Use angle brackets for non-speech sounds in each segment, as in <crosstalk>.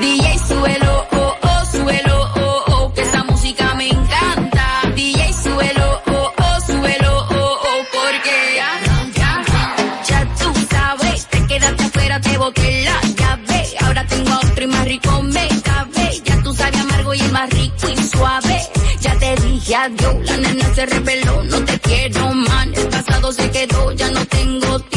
DJ, suelo, oh, oh, suelo, oh, oh, que esa música me encanta. DJ, suelo, oh, oh, suelo, oh, oh, porque ya, ya, ya tú sabes, te quedaste afuera, te boté la llave. Ahora tengo a otro y más rico me cabe. Ya tú sabes amargo y el más rico y suave. Ya te dije adiós, la nena se reveló, no te quiero man. El pasado se quedó, ya no tengo tiempo,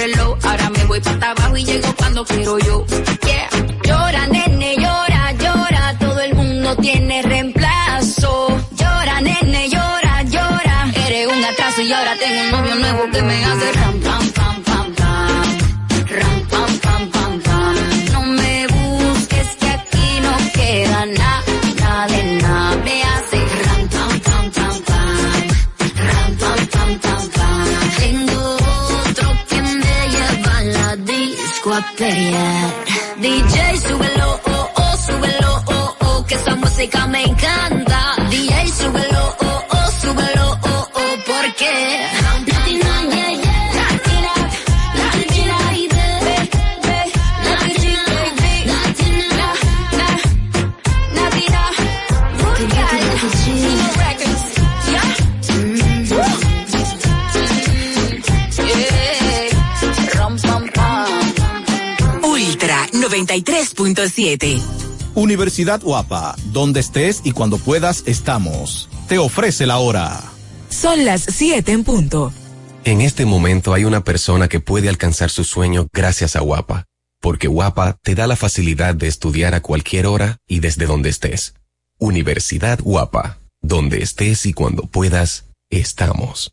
Ahora me voy para abajo y llego cuando quiero yo. Yeah. Llora, nene, llora, llora, todo el mundo tiene reemplazo. Llora, nene, llora, llora. Eres un atraso y ahora tengo un novio nuevo que me hace ram, pam, DJ, súbelo, oh, oh, súbelo, oh, oh, que esa música me encanta. 93.7. Universidad Guapa, donde estés y cuando puedas estamos. Te ofrece la hora. Son las 7 en punto. En este momento hay una persona que puede alcanzar su sueño gracias a Guapa, porque Guapa te da la facilidad de estudiar a cualquier hora y desde donde estés. Universidad Guapa, donde estés y cuando puedas, estamos.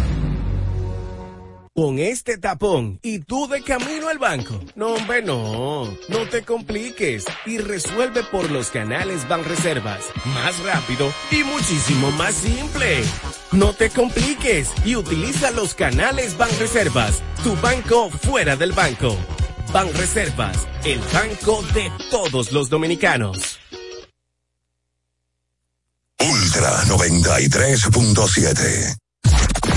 Con este tapón y tú de camino al banco. No, hombre, no. No te compliques y resuelve por los canales Banreservas. Más rápido y muchísimo más simple. No te compliques y utiliza los canales Banreservas. Tu banco fuera del banco. Banreservas, el banco de todos los dominicanos. Ultra 93.7.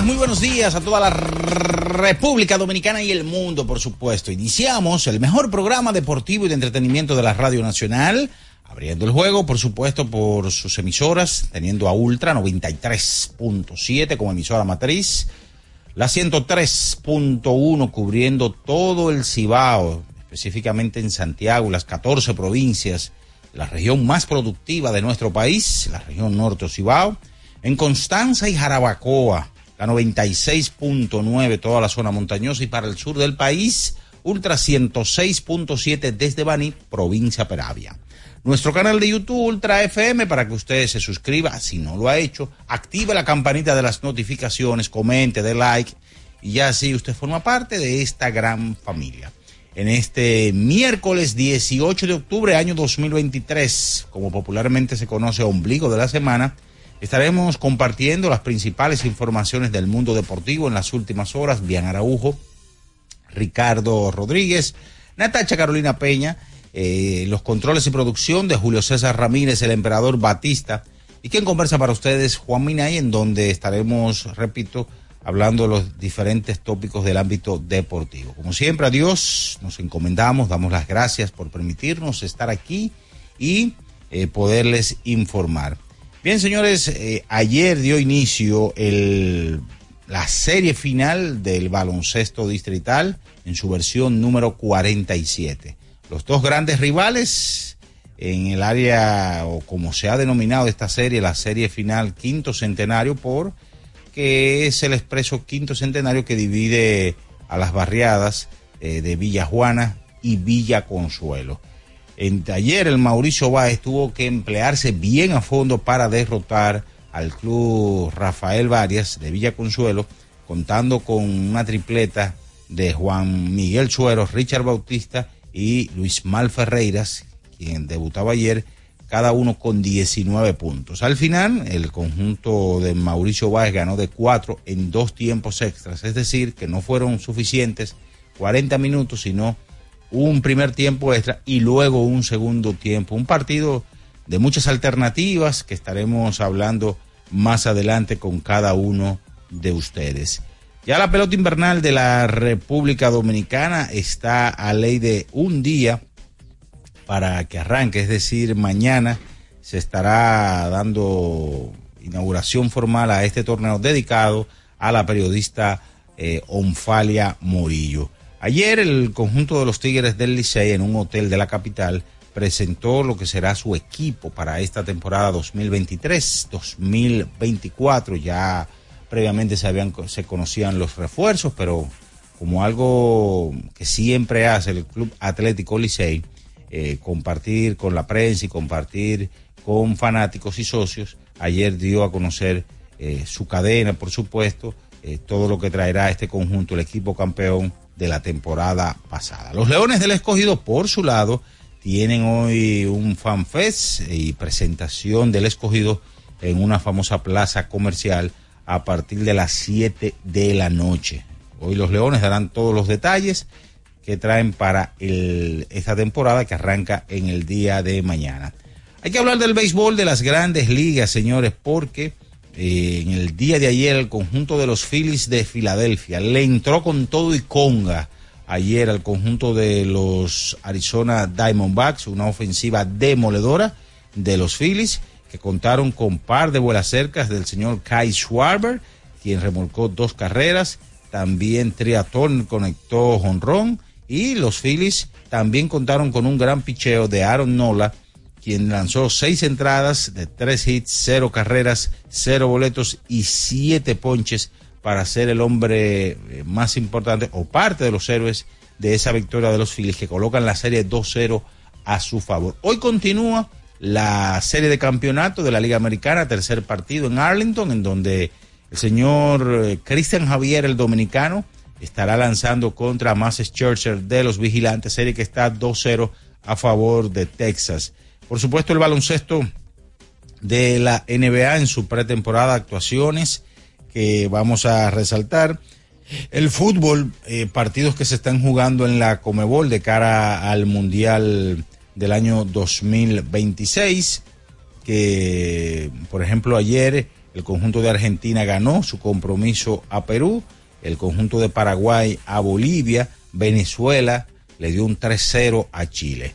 Muy buenos días a toda la República Dominicana y el mundo, por supuesto. Iniciamos el mejor programa deportivo y de entretenimiento de la Radio Nacional, abriendo el juego, por supuesto, por sus emisoras, teniendo a Ultra 93.7 como emisora matriz, la 103.1 cubriendo todo el Cibao, específicamente en Santiago, las 14 provincias, la región más productiva de nuestro país, la región norte Cibao en Constanza y Jarabacoa, la 96.9, toda la zona montañosa y para el sur del país, Ultra 106.7 desde Baní, provincia Peravia. Nuestro canal de YouTube Ultra FM para que usted se suscriba, si no lo ha hecho, active la campanita de las notificaciones, comente, dé like y ya así usted forma parte de esta gran familia. En este miércoles 18 de octubre, año 2023, como popularmente se conoce, ombligo de la semana, Estaremos compartiendo las principales informaciones del mundo deportivo en las últimas horas. Bian Araujo, Ricardo Rodríguez, Natacha Carolina Peña, eh, los controles y producción de Julio César Ramírez, el emperador Batista. Y quien conversa para ustedes, Juan Minay, en donde estaremos, repito, hablando de los diferentes tópicos del ámbito deportivo. Como siempre, a Dios nos encomendamos, damos las gracias por permitirnos estar aquí y eh, poderles informar. Bien, señores, eh, ayer dio inicio el, la serie final del baloncesto distrital en su versión número 47. Los dos grandes rivales en el área, o como se ha denominado esta serie, la serie final quinto centenario, por que es el expreso quinto centenario que divide a las barriadas eh, de Villa Juana y Villa Consuelo. En taller el Mauricio Báez tuvo que emplearse bien a fondo para derrotar al club Rafael Varias de Villa Consuelo, contando con una tripleta de Juan Miguel Suero, Richard Bautista y Luis Mal Ferreiras, quien debutaba ayer, cada uno con 19 puntos. Al final, el conjunto de Mauricio Báez ganó de cuatro en dos tiempos extras, es decir, que no fueron suficientes 40 minutos, sino un primer tiempo extra y luego un segundo tiempo. Un partido de muchas alternativas que estaremos hablando más adelante con cada uno de ustedes. Ya la pelota invernal de la República Dominicana está a ley de un día para que arranque, es decir, mañana se estará dando inauguración formal a este torneo dedicado a la periodista eh, Onfalia Morillo. Ayer el conjunto de los Tigres del Licey en un hotel de la capital presentó lo que será su equipo para esta temporada 2023-2024. Ya previamente se habían se conocían los refuerzos, pero como algo que siempre hace el Club Atlético Licey, eh, compartir con la prensa y compartir con fanáticos y socios, ayer dio a conocer eh, su cadena, por supuesto, eh, todo lo que traerá este conjunto, el equipo campeón de la temporada pasada. Los Leones del Escogido, por su lado, tienen hoy un fanfest y presentación del Escogido en una famosa plaza comercial a partir de las 7 de la noche. Hoy los Leones darán todos los detalles que traen para esta temporada que arranca en el día de mañana. Hay que hablar del béisbol de las grandes ligas, señores, porque en el día de ayer el conjunto de los Phillies de Filadelfia le entró con todo y conga ayer al conjunto de los Arizona Diamondbacks, una ofensiva demoledora de los Phillies que contaron con par de vuelas cercas del señor Kai Schwarber, quien remolcó dos carreras, también Triatón conectó jonrón y los Phillies también contaron con un gran picheo de Aaron Nola, quien lanzó seis entradas de tres hits, cero carreras, cero boletos y siete ponches para ser el hombre eh, más importante o parte de los héroes de esa victoria de los Phillies que colocan la serie 2-0 a su favor. Hoy continúa la serie de campeonato de la Liga Americana, tercer partido en Arlington, en donde el señor eh, Christian Javier, el dominicano, estará lanzando contra Churchill de los Vigilantes, serie que está 2-0 a favor de Texas. Por supuesto, el baloncesto de la NBA en su pretemporada, actuaciones que vamos a resaltar. El fútbol, eh, partidos que se están jugando en la Comebol de cara al Mundial del año 2026, que por ejemplo ayer El conjunto de Argentina ganó su compromiso a Perú. El conjunto de Paraguay a Bolivia. Venezuela le dio un 3-0 a Chile.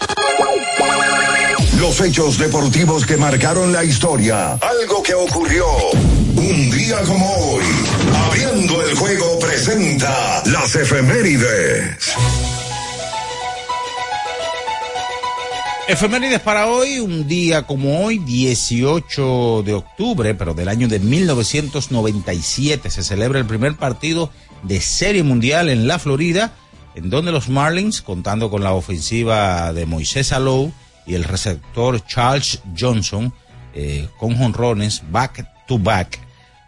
Los hechos deportivos que marcaron la historia. Algo que ocurrió un día como hoy. Abriendo el juego presenta las efemérides. Efemérides para hoy, un día como hoy, 18 de octubre, pero del año de 1997, se celebra el primer partido de Serie Mundial en la Florida, en donde los Marlins, contando con la ofensiva de Moisés Alou y el receptor Charles Johnson, eh, con jonrones back to back,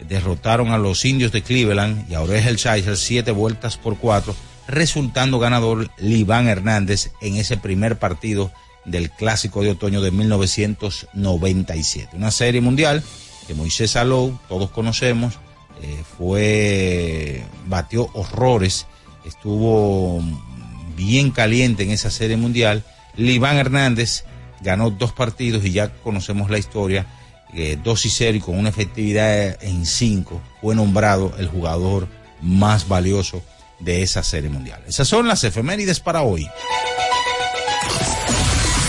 derrotaron a los indios de Cleveland y a Orel Scheiser siete vueltas por cuatro, resultando ganador Liván Hernández en ese primer partido del Clásico de Otoño de 1997. Una serie mundial que Moisés Alou, todos conocemos, eh, fue, batió horrores, estuvo bien caliente en esa serie mundial. Liván Hernández ganó dos partidos y ya conocemos la historia, eh, dos y cero y con una efectividad en cinco, fue nombrado el jugador más valioso de esa serie mundial. Esas son las efemérides para hoy.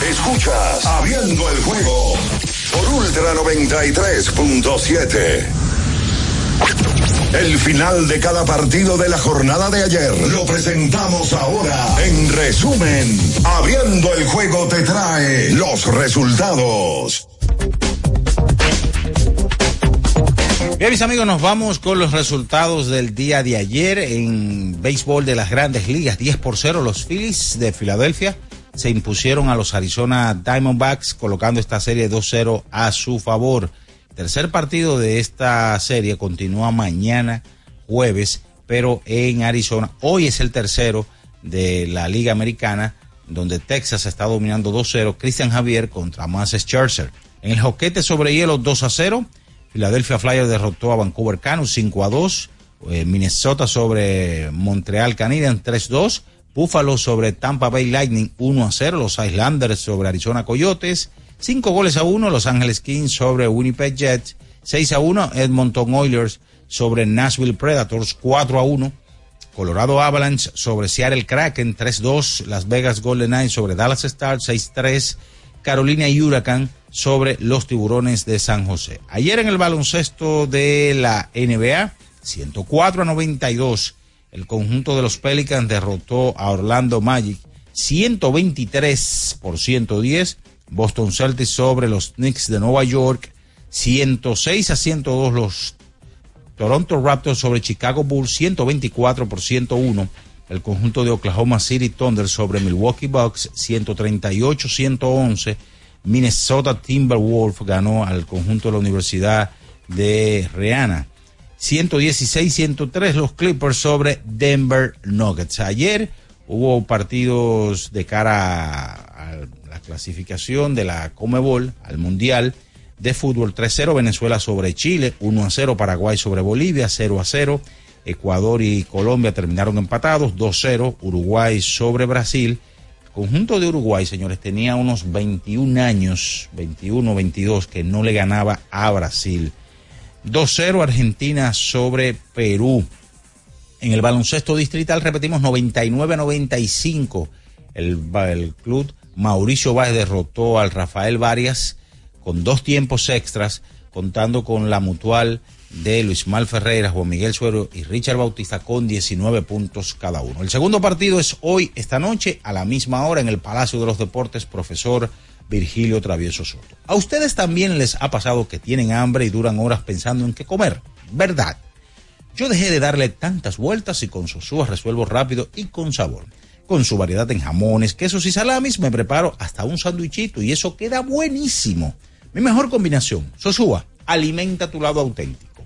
Escuchas Abriendo el juego por Ultra 93.7. El final de cada partido de la jornada de ayer lo presentamos ahora. En resumen, Abriendo el juego te trae los resultados. Bien, mis amigos, nos vamos con los resultados del día de ayer en béisbol de las grandes ligas. 10 por 0, los Phillies de Filadelfia se impusieron a los Arizona Diamondbacks, colocando esta serie 2-0 a su favor. Tercer partido de esta serie continúa mañana, jueves, pero en Arizona. Hoy es el tercero de la Liga Americana, donde Texas está dominando 2-0. Christian Javier contra Max Scherzer. En el joquete sobre hielo 2-0. Philadelphia Flyers derrotó a Vancouver Canucks 5 2. Eh, Minnesota sobre Montreal Canadiens 3-2. Buffalo sobre Tampa Bay Lightning 1 a 0, los Islanders sobre Arizona Coyotes, 5 goles a 1, Los Angeles Kings sobre Winnipeg Jets, 6 a 1, Edmonton Oilers sobre Nashville Predators, 4 a 1, Colorado Avalanche sobre Seattle Kraken, 3-2, Las Vegas Golden Knights sobre Dallas Stars, 6-3, Carolina Huracán sobre los Tiburones de San José. Ayer en el baloncesto de la NBA, 104 a 92, el conjunto de los Pelicans derrotó a Orlando Magic 123 por 110. Boston Celtics sobre los Knicks de Nueva York 106 a 102 los Toronto Raptors sobre Chicago Bulls 124 por 101. El conjunto de Oklahoma City Thunder sobre Milwaukee Bucks 138 111. Minnesota Timberwolves ganó al conjunto de la Universidad de Rihanna 116-103 los Clippers sobre Denver Nuggets. Ayer hubo partidos de cara a, la clasificación de la Comebol al Mundial de Fútbol 3-0 Venezuela sobre Chile, 1-0 Paraguay sobre Bolivia, 0-0 Ecuador y Colombia terminaron empatados, 2-0 Uruguay sobre Brasil. El conjunto de Uruguay, señores, tenía unos 21 años, 21, 22, que no le ganaba a Brasil. 2-0 Argentina sobre Perú. En el baloncesto distrital repetimos 99-95. El, el club Mauricio Báez derrotó al Rafael Varias con dos tiempos extras, contando con la mutual de Luis Mal Ferreira, Juan Miguel Suero y Richard Bautista con 19 puntos cada uno. El segundo partido es hoy, esta noche, a la misma hora en el Palacio de los Deportes, profesor Virgilio Travieso Soto. A ustedes también les ha pasado que tienen hambre y duran horas pensando en qué comer, ¿verdad? Yo dejé de darle tantas vueltas y con Sosúa resuelvo rápido y con sabor. Con su variedad en jamones, quesos y salamis me preparo hasta un sándwichito y eso queda buenísimo. Mi mejor combinación, Sosúa, alimenta tu lado auténtico.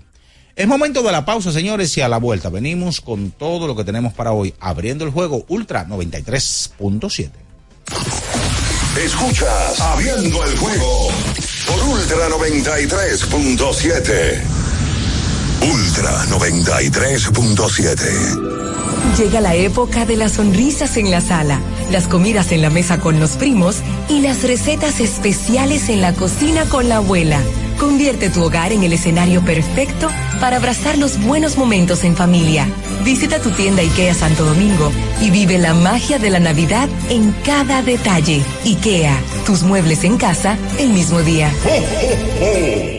Es momento de la pausa, señores, y a la vuelta venimos con todo lo que tenemos para hoy, abriendo el juego Ultra 93.7. Escuchas Abriendo el juego por Ultra 93.7. Ultra 93.7. Llega la época de las sonrisas en la sala, las comidas en la mesa con los primos y las recetas especiales en la cocina con la abuela. Convierte tu hogar en el escenario perfecto para abrazar los buenos momentos en familia. Visita tu tienda IKEA Santo Domingo y vive la magia de la Navidad en cada detalle. IKEA, tus muebles en casa el mismo día. <laughs>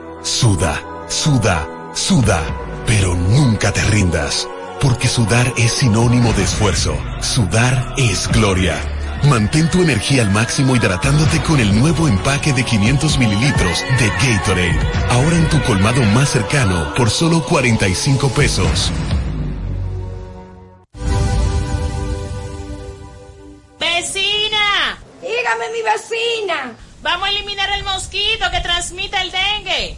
suda, suda, suda pero nunca te rindas, porque sudar es sinónimo de esfuerzo. Sudar es gloria. Mantén tu energía al máximo hidratándote con el nuevo empaque de 500 mililitros de Gatorade. Ahora en tu colmado más cercano por solo 45 pesos. ¡Vecina! Dígame, mi vecina. Vamos a eliminar el mosquito que transmite el dengue.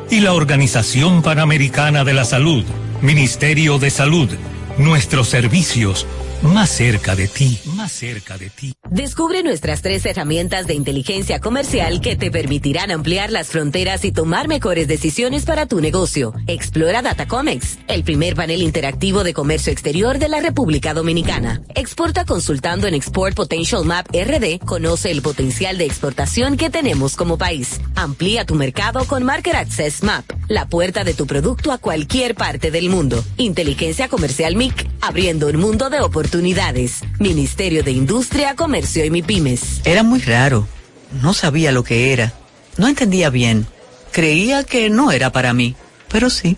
y la Organización Panamericana de la Salud. Ministerio de Salud. Nuestros servicios más cerca de ti, más cerca de ti. Descubre nuestras tres herramientas de inteligencia comercial que te permitirán ampliar las fronteras y tomar mejores decisiones para tu negocio. Explora Datacomex, el primer panel interactivo de comercio exterior de la República Dominicana. Exporta consultando en Export Potential Map RD. Conoce el potencial de exportación que tenemos como país. Amplía tu mercado con Market Access Map, la puerta de tu producto a cualquier parte del mundo. Inteligencia comercial MIC, abriendo un mundo de oportunidades Ministerio de Industria, Comercio y MIPIMES. Era muy raro. No sabía lo que era. No entendía bien. Creía que no era para mí, pero sí.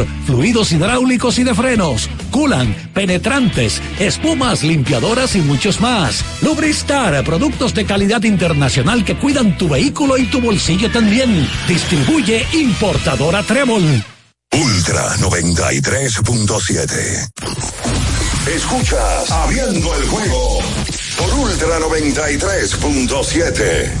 fluidos hidráulicos y de frenos, culan, penetrantes, espumas, limpiadoras y muchos más. Lubristar, productos de calidad internacional que cuidan tu vehículo y tu bolsillo también. Distribuye importadora Trébol. Ultra 93.7. Escuchas Abriendo el juego por Ultra 93.7.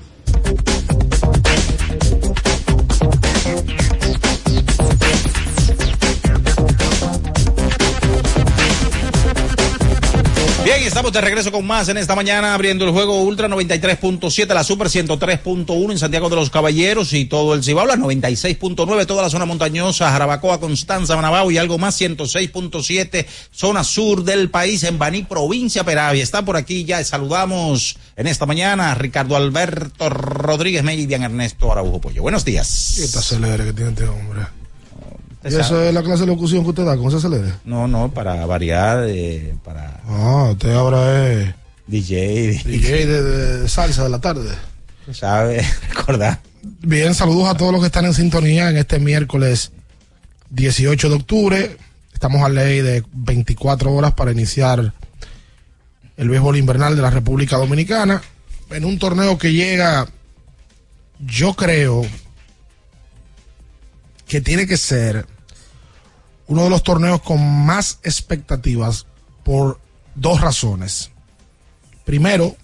Estamos de regreso con más en esta mañana, abriendo el juego Ultra 93.7, la Super 103.1 en Santiago de los Caballeros y todo el Cibao, la 96.9, toda la zona montañosa, Jarabacoa, Constanza, Manabao y algo más, 106.7, zona sur del país, en Baní, provincia Peravia. Está por aquí ya, saludamos en esta mañana a Ricardo Alberto Rodríguez May y Dian Ernesto Araujo Pollo. Buenos días. ¿Qué acelere que tiene este hombre? ¿Y eso es la clase de locución que usted da? ¿Cómo se acelere? No, no, para variar, eh, para Ah, usted ahora es DJ. <laughs> DJ de, de salsa de la tarde. ¿Sabe? <laughs> Recordar. Bien, saludos a todos los que están en sintonía en este miércoles 18 de octubre. Estamos a ley de 24 horas para iniciar el béisbol invernal de la República Dominicana en un torneo que llega, yo creo que tiene que ser uno de los torneos con más expectativas por dos razones. Primero,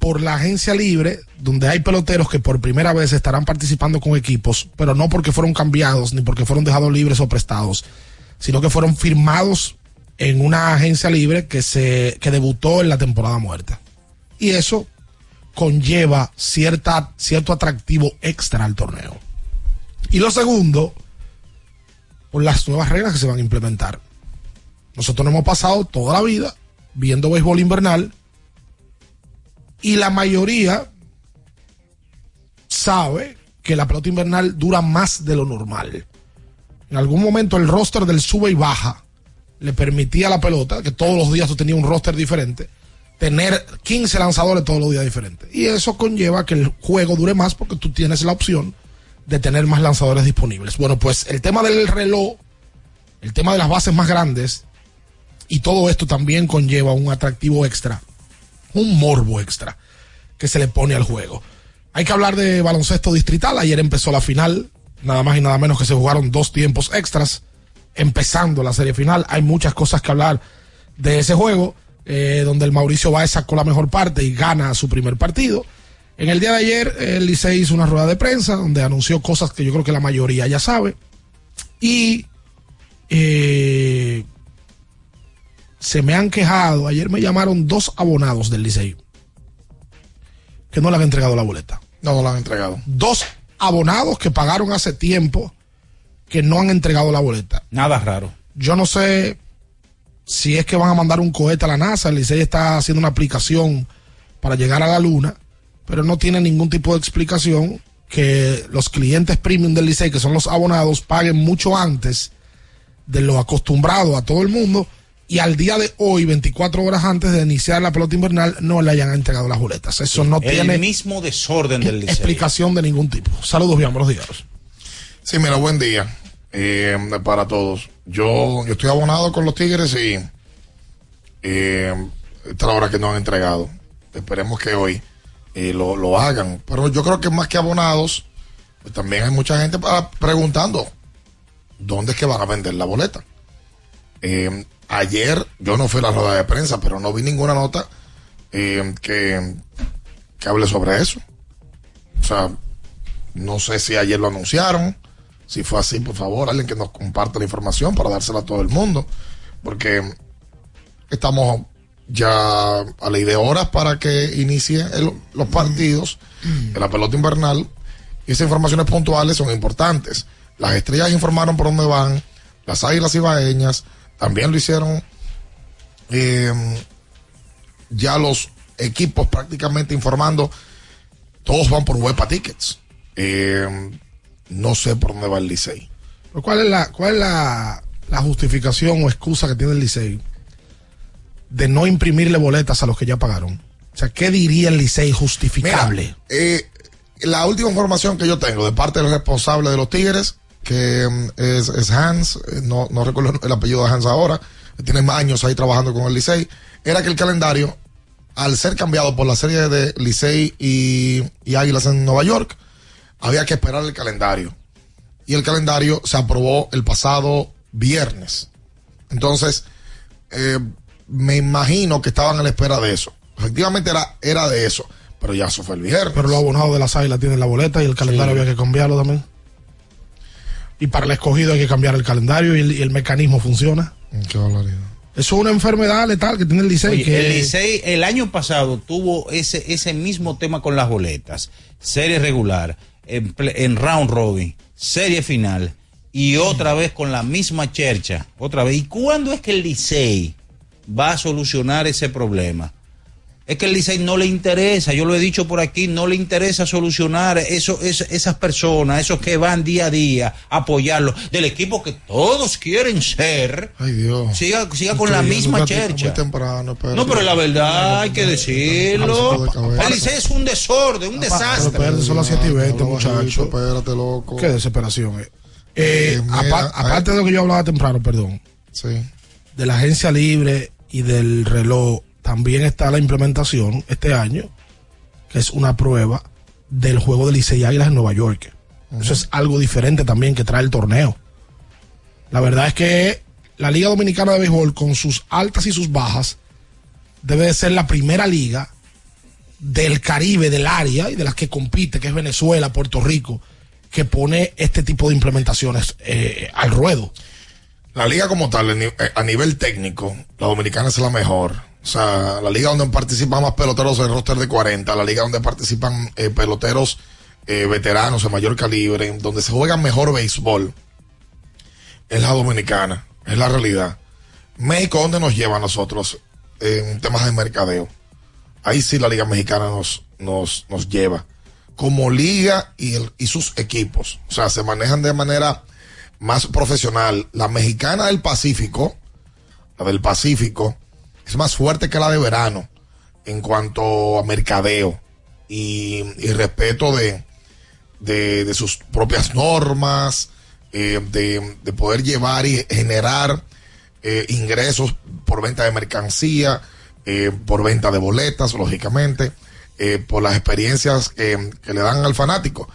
por la agencia libre, donde hay peloteros que por primera vez estarán participando con equipos, pero no porque fueron cambiados ni porque fueron dejados libres o prestados, sino que fueron firmados en una agencia libre que se que debutó en la temporada muerta. Y eso conlleva cierta, cierto atractivo extra al torneo. Y lo segundo, por las nuevas reglas que se van a implementar. Nosotros nos hemos pasado toda la vida viendo béisbol invernal y la mayoría sabe que la pelota invernal dura más de lo normal. En algún momento el roster del sube y baja le permitía a la pelota, que todos los días tú tenías un roster diferente, tener 15 lanzadores todos los días diferentes. Y eso conlleva que el juego dure más porque tú tienes la opción de tener más lanzadores disponibles. Bueno, pues el tema del reloj, el tema de las bases más grandes, y todo esto también conlleva un atractivo extra, un morbo extra que se le pone al juego. Hay que hablar de baloncesto distrital. Ayer empezó la final, nada más y nada menos que se jugaron dos tiempos extras, empezando la serie final. Hay muchas cosas que hablar de ese juego, eh, donde el Mauricio Báez sacó la mejor parte y gana su primer partido. En el día de ayer, el Licey hizo una rueda de prensa donde anunció cosas que yo creo que la mayoría ya sabe. Y eh, se me han quejado. Ayer me llamaron dos abonados del Licey que no le han entregado la boleta. No, no la han entregado. Dos abonados que pagaron hace tiempo que no han entregado la boleta. Nada raro. Yo no sé si es que van a mandar un cohete a la NASA. El Licey está haciendo una aplicación para llegar a la Luna, pero no tiene ningún tipo de explicación que los clientes premium del Licey, que son los abonados, paguen mucho antes de lo acostumbrado a todo el mundo y al día de hoy, 24 horas antes de iniciar la pelota invernal, no le hayan entregado las boletas. Eso no el tiene mismo desorden del Licey. explicación de ningún tipo. Saludos, bien, buenos días. Sí, mira, buen día eh, para todos. Yo, yo estoy abonado con los Tigres y eh, esta es la hora que no han entregado. Esperemos que hoy eh, lo, lo hagan. Pero yo creo que más que abonados, pues también hay mucha gente para- preguntando dónde es que van a vender la boleta. Eh, ayer yo no fui a la rueda de prensa, pero no vi ninguna nota eh, que, que hable sobre eso. O sea, no sé si ayer lo anunciaron. Si fue así, por favor, alguien que nos comparte la información para dársela a todo el mundo. Porque estamos ya a ley de horas para que inicie los partidos de la pelota invernal. Y esas informaciones puntuales son importantes. Las estrellas informaron por dónde van. Las águilas ibaeñas también lo hicieron. Eh, ya los equipos prácticamente informando. Todos van por Huepa Tickets. Eh, no sé por dónde va el Licey. ¿Cuál es la, cuál es la, la justificación o excusa que tiene el Licey de no imprimirle boletas a los que ya pagaron? O sea, ¿qué diría el Licey justificable? Eh, la última información que yo tengo de parte del responsable de los Tigres, que mm, es, es Hans, eh, no, no recuerdo el apellido de Hans ahora, tiene más años ahí trabajando con el Licey, era que el calendario, al ser cambiado por la serie de Licey y, y Águilas en Nueva York, había que esperar el calendario. Y el calendario se aprobó el pasado viernes. Entonces, eh, me imagino que estaban a la espera de eso. Efectivamente era, era de eso, pero ya eso fue el viernes. Pero los abonados de las águilas tienen la boleta y el calendario Sí. había que cambiarlo también. Y para el escogido hay que cambiar el calendario y el, y el mecanismo funciona. Qué barbaridad. Eso es una enfermedad letal que tiene el Licey. Oye, que el Licey el año pasado tuvo ese, ese mismo tema con las boletas. Serie regular, en, en round robin, serie final y otra vez con la misma chercha. Otra vez. ¿Y cuándo es que el Licey va a solucionar ese problema? Es que el Licey no le interesa, yo lo he dicho por aquí, no le interesa solucionar eso, es- esas personas, esos que van día a día a apoyarlo, del equipo que todos quieren ser. Ay, Dios. Siga, siga con la misma chercha. Muy temprano, espérate. No, pero la verdad hay que decirlo. El Licey es un desorden, un Pero desastre. espérate, son las 7 y 20, muchachos. Espérate, loco. Qué desesperación. eh. Eh, Eh, mira, apar- aparte de lo que yo hablaba temprano, perdón, Sí. de la agencia libre y del reloj, también está la implementación este año, que es una prueba del juego de Licey Águilas en Nueva York. Eso es algo diferente también que trae el torneo. La verdad es que la Liga Dominicana de Béisbol, con sus altas y sus bajas, debe de ser la primera liga del Caribe, del área y de las que compite, que es Venezuela, Puerto Rico, que pone este tipo de implementaciones eh, al ruedo. La liga como tal, eh, a nivel técnico, la dominicana es la mejor. O sea, la liga donde participan más peloteros en roster de 40, la liga donde participan eh, peloteros eh, veteranos de mayor calibre, donde se juega mejor béisbol, es la dominicana, es la realidad. México, ¿dónde nos lleva a nosotros en temas de mercadeo? Ahí sí la liga mexicana nos, nos, nos lleva. Como liga y, el- y sus equipos. O sea, se manejan de manera más profesional. La mexicana del Pacífico, la del Pacífico, es más fuerte que la de verano en cuanto a mercadeo y, y respeto de, de, sus propias normas, eh, de, de poder llevar y generar eh, ingresos por venta de mercancía, eh, por venta de boletas, lógicamente, por las experiencias que le dan al fanático.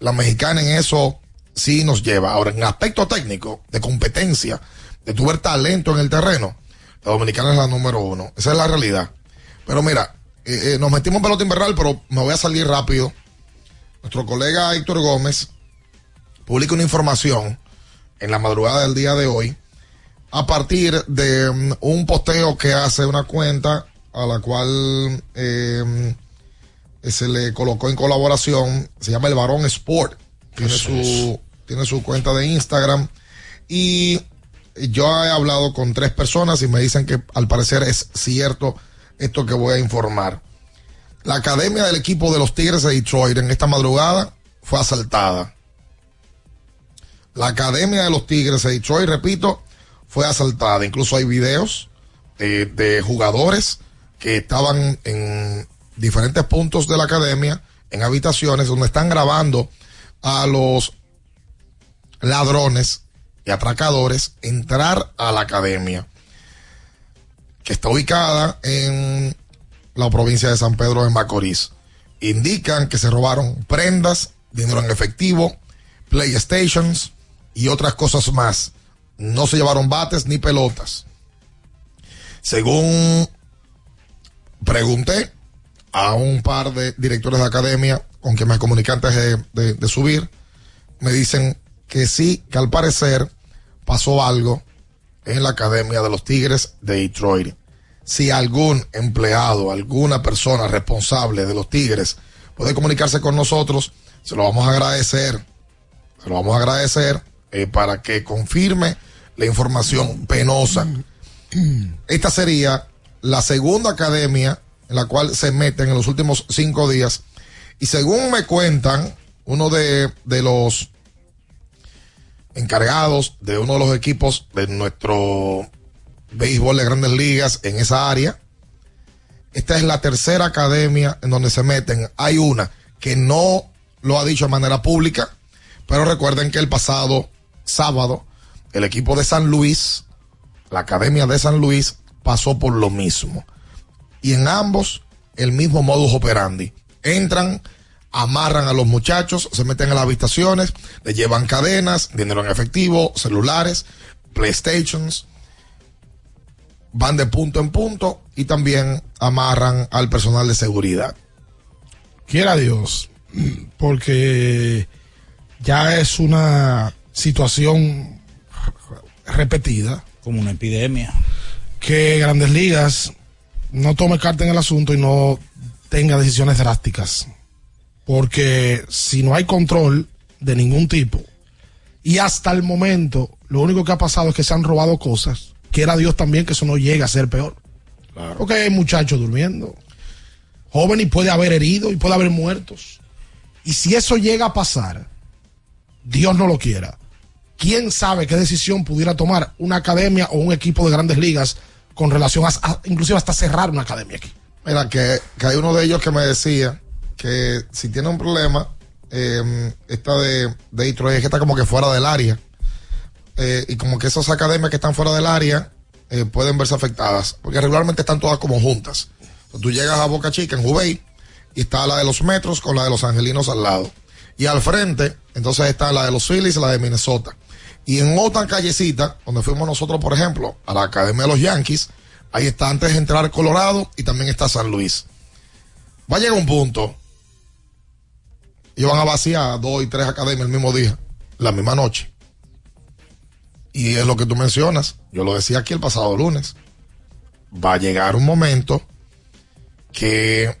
La mexicana en eso sí nos lleva. Ahora, en aspecto técnico, de competencia, de tu ver talento en el terreno, la dominicana es la número uno. Esa es la realidad. Pero mira, eh, eh, nos metimos en pelota invernal, pero me voy a salir rápido. Nuestro colega Héctor Gómez publica una información en la madrugada del día de hoy a partir de mm, un posteo que hace una cuenta a la cual eh, se le colocó en colaboración, se llama El Varón Sport. Tiene su, tiene su cuenta de Instagram y yo he hablado con tres personas y me dicen que al parecer es cierto esto que voy a informar. La academia del equipo de los Tigres de Detroit en esta madrugada fue asaltada. La academia de los Tigres de Detroit, repito, fue asaltada. Incluso hay videos de, de jugadores que estaban en diferentes puntos de la academia, en habitaciones donde están grabando a los ladrones y atracadores entrar a la academia, que está ubicada en la provincia de San Pedro de Macorís. Indican que se robaron prendas, dinero en efectivo, playstations y otras cosas más. No se llevaron bates ni pelotas. Según pregunté a un par de directores de academia con quien me comuniqué antes de, de- subir, me dicen que sí, que al parecer pasó algo en la academia de los Tigres de Detroit. Si algún empleado, alguna persona responsable de los Tigres puede comunicarse con nosotros, se lo vamos a agradecer. Se lo vamos a agradecer eh, para que confirme la información penosa. Esta sería la segunda academia la cual se meten en los últimos cinco días. Y según me cuentan, uno de, de los encargados de uno de los equipos de nuestro béisbol de grandes ligas en esa área, esta es la tercera academia en donde se meten. Hay una que no lo ha dicho de manera pública, pero recuerden que el pasado sábado el equipo de San Luis, la academia de San Luis, pasó por lo mismo. Y en ambos el mismo modus operandi. Entran, amarran a los muchachos, se meten en las habitaciones, le llevan cadenas, dinero en efectivo, celulares, playstations, van de punto en punto y también amarran al personal de seguridad. Quiera Dios, <clears throat> porque ya es una situación repetida. Como una epidemia. que Grandes Ligas no tome carta en el asunto y no tenga decisiones drásticas. Porque si no hay control de ningún tipo, y hasta el momento lo único que ha pasado es que se han robado cosas, quiera Dios también que eso no llegue a ser peor. Porque hay muchachos durmiendo, joven y puede haber heridos y puede haber muertos. Y si eso llega a pasar, Dios no lo quiera, quién sabe qué decisión pudiera tomar una academia o un equipo de grandes ligas con relación a, a- inclusive hasta cerrar una academia aquí. Mira, que, hay uno de ellos que me decía que si tiene un problema, eh, esta de, de Detroit es que está como que fuera del área. Eh, y como que esas academias que están fuera del área eh, pueden verse afectadas, porque regularmente están todas como juntas. Tú llegas a Boca Chica en Jubei y está la de los Metros con la de los Angelinos al lado. Y al frente, entonces está la de los Phillies y la de Minnesota. Y en otra callecita, donde fuimos nosotros, por ejemplo, a la Academia de los Yankees, ahí está antes de entrar Colorado y también está San Luis. Va a llegar un punto, y van a vaciar dos y tres academias el mismo día, la misma noche. Y es lo que tú mencionas, yo lo decía aquí el pasado lunes. Va a llegar un momento que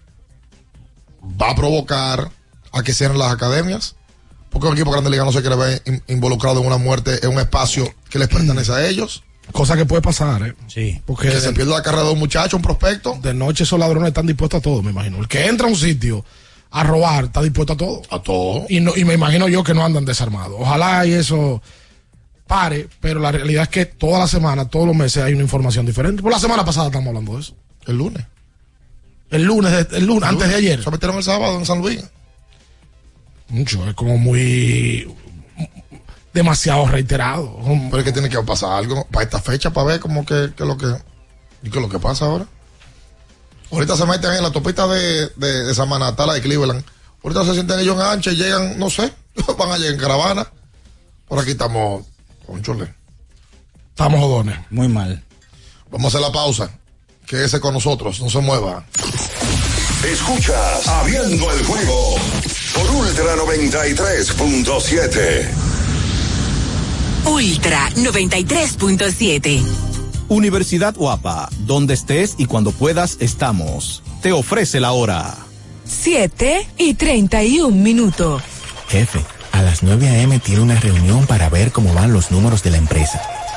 va a provocar a que cierren las academias, porque un equipo grande liga no se quiere ver in- involucrado en una muerte en un espacio que les pertenece a ellos. Cosa que puede pasar, ¿eh? Sí. Porque que se pierda la carrera de un muchacho, un prospecto. De noche esos ladrones están dispuestos a todo, me imagino. El que entra a un sitio a robar está dispuesto a todo. A todo. Y, no, y me imagino yo que no andan desarmados. Ojalá y eso pare, pero la realidad es que toda la semana, todos los meses hay una información diferente. Por la semana pasada estamos hablando de eso. El lunes. El lunes, de- el lunes, antes de ayer. Se metieron el sábado en San Luis. Mucho, es como muy demasiado reiterado. Pero es que tiene que pasar algo para esta fecha para ver cómo que, que lo que es lo que pasa ahora. Ahorita se meten en la topita de, de, de la de Cleveland. Ahorita se sienten ellos en ancha y llegan, no sé, <laughs> van a llegar en caravana. Por aquí estamos, conchole. Estamos jodones. Muy mal. Vamos a hacer la pausa. Quédese con nosotros, no se mueva. Escuchas Abriendo el juego por Ultra 93.7. Ultra 93.7. Universidad Guapa, donde estés y cuando puedas estamos. Te ofrece la hora. 7 y 31 minutos. Jefe, a las 9 a.m. tiene una reunión para ver cómo van los números de la empresa.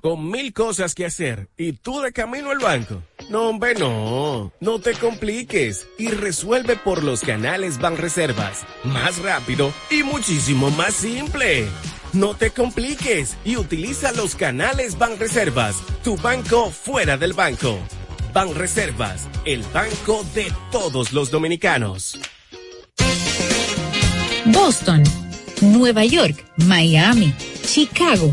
Con mil cosas que hacer y tú de camino al banco. No, hombre, no. No te compliques y resuelve por los canales Banreservas. Más rápido y muchísimo más simple. No te compliques y utiliza los canales Banreservas, tu banco fuera del banco. Banreservas, el banco de todos los dominicanos. Boston, Nueva York, Miami, Chicago.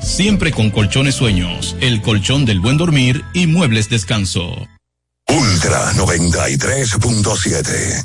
siempre con colchones sueños, el colchón del buen dormir y muebles descanso. Ultra 93.7.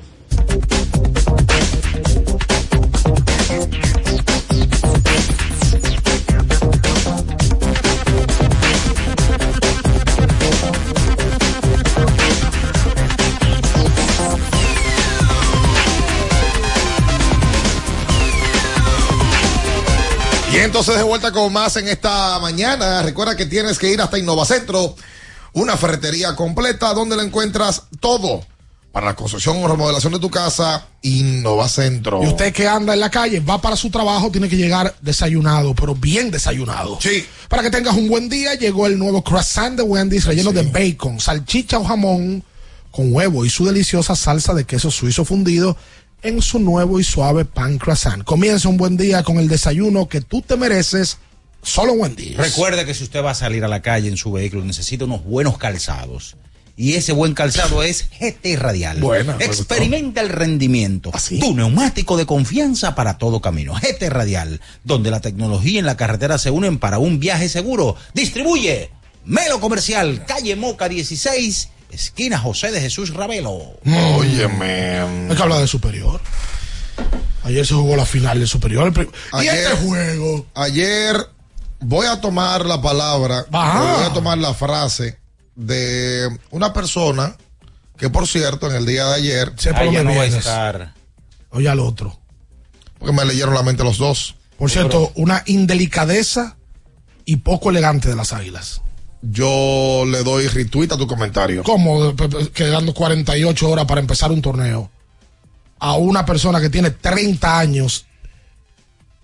Entonces de vuelta con más en esta mañana. Recuerda que tienes que ir hasta Innovacentro, una ferretería completa donde le encuentras todo para la construcción o remodelación de tu casa. Innovacentro. Y usted que anda en la calle, va para su trabajo, tiene que llegar desayunado, pero bien desayunado. Sí. Para que tengas un buen día, llegó el nuevo croissant de Wendy's relleno de bacon, salchicha o jamón con huevo y su deliciosa salsa de queso suizo fundido en su nuevo y suave pan croissant. Comienza un buen día con el desayuno que tú te mereces solo en Wendy's. Recuerde que si usted va a salir a la calle en su vehículo, necesita unos buenos calzados. Y ese buen calzado es GT Radial. Buena, me Experimenta el rendimiento. Tu neumático de confianza para todo camino. GT Radial, donde la tecnología y la carretera se unen para un viaje seguro. Distribuye Melo Comercial, calle Moca 16, esquina José de Jesús Ravelo. Óyeme. Hay que hablar de superior. Ayer se jugó la final del superior. Pri- y Ayer- este juego. Ayer voy a tomar la palabra, Ajá. voy a tomar la frase de una persona que, por cierto, en el día de ayer, Sepa no va a estar. Oye al otro. porque me leyeron la mente los dos. Por cierto, una indelicadeza y poco elegante de las águilas. Yo le doy retweet a tu comentario. ¿Cómo? Quedando 48 horas para empezar un torneo. A una persona que tiene 30 años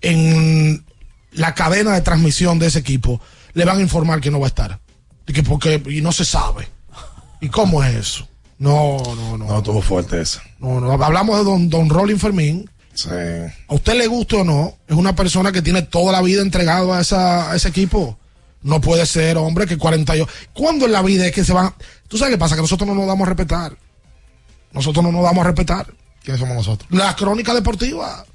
en la cadena de transmisión de ese equipo, le van a informar que no va a estar. Y, que porque, y no se sabe. ¿Y cómo es eso? No, no, no. No, estuvo fuerte esa. No, no. Hablamos de don, don Rolling Fermín. Sí. A usted le guste o no, es una persona que tiene toda la vida entregado a, esa, a ese equipo. No puede ser, hombre, que 48. ¿Cuándo en la vida es que se van? ¿Tú sabes qué pasa? Que nosotros no nos damos a respetar. Nosotros no nos damos a respetar. ¿Quiénes somos nosotros? La crónica deportiva.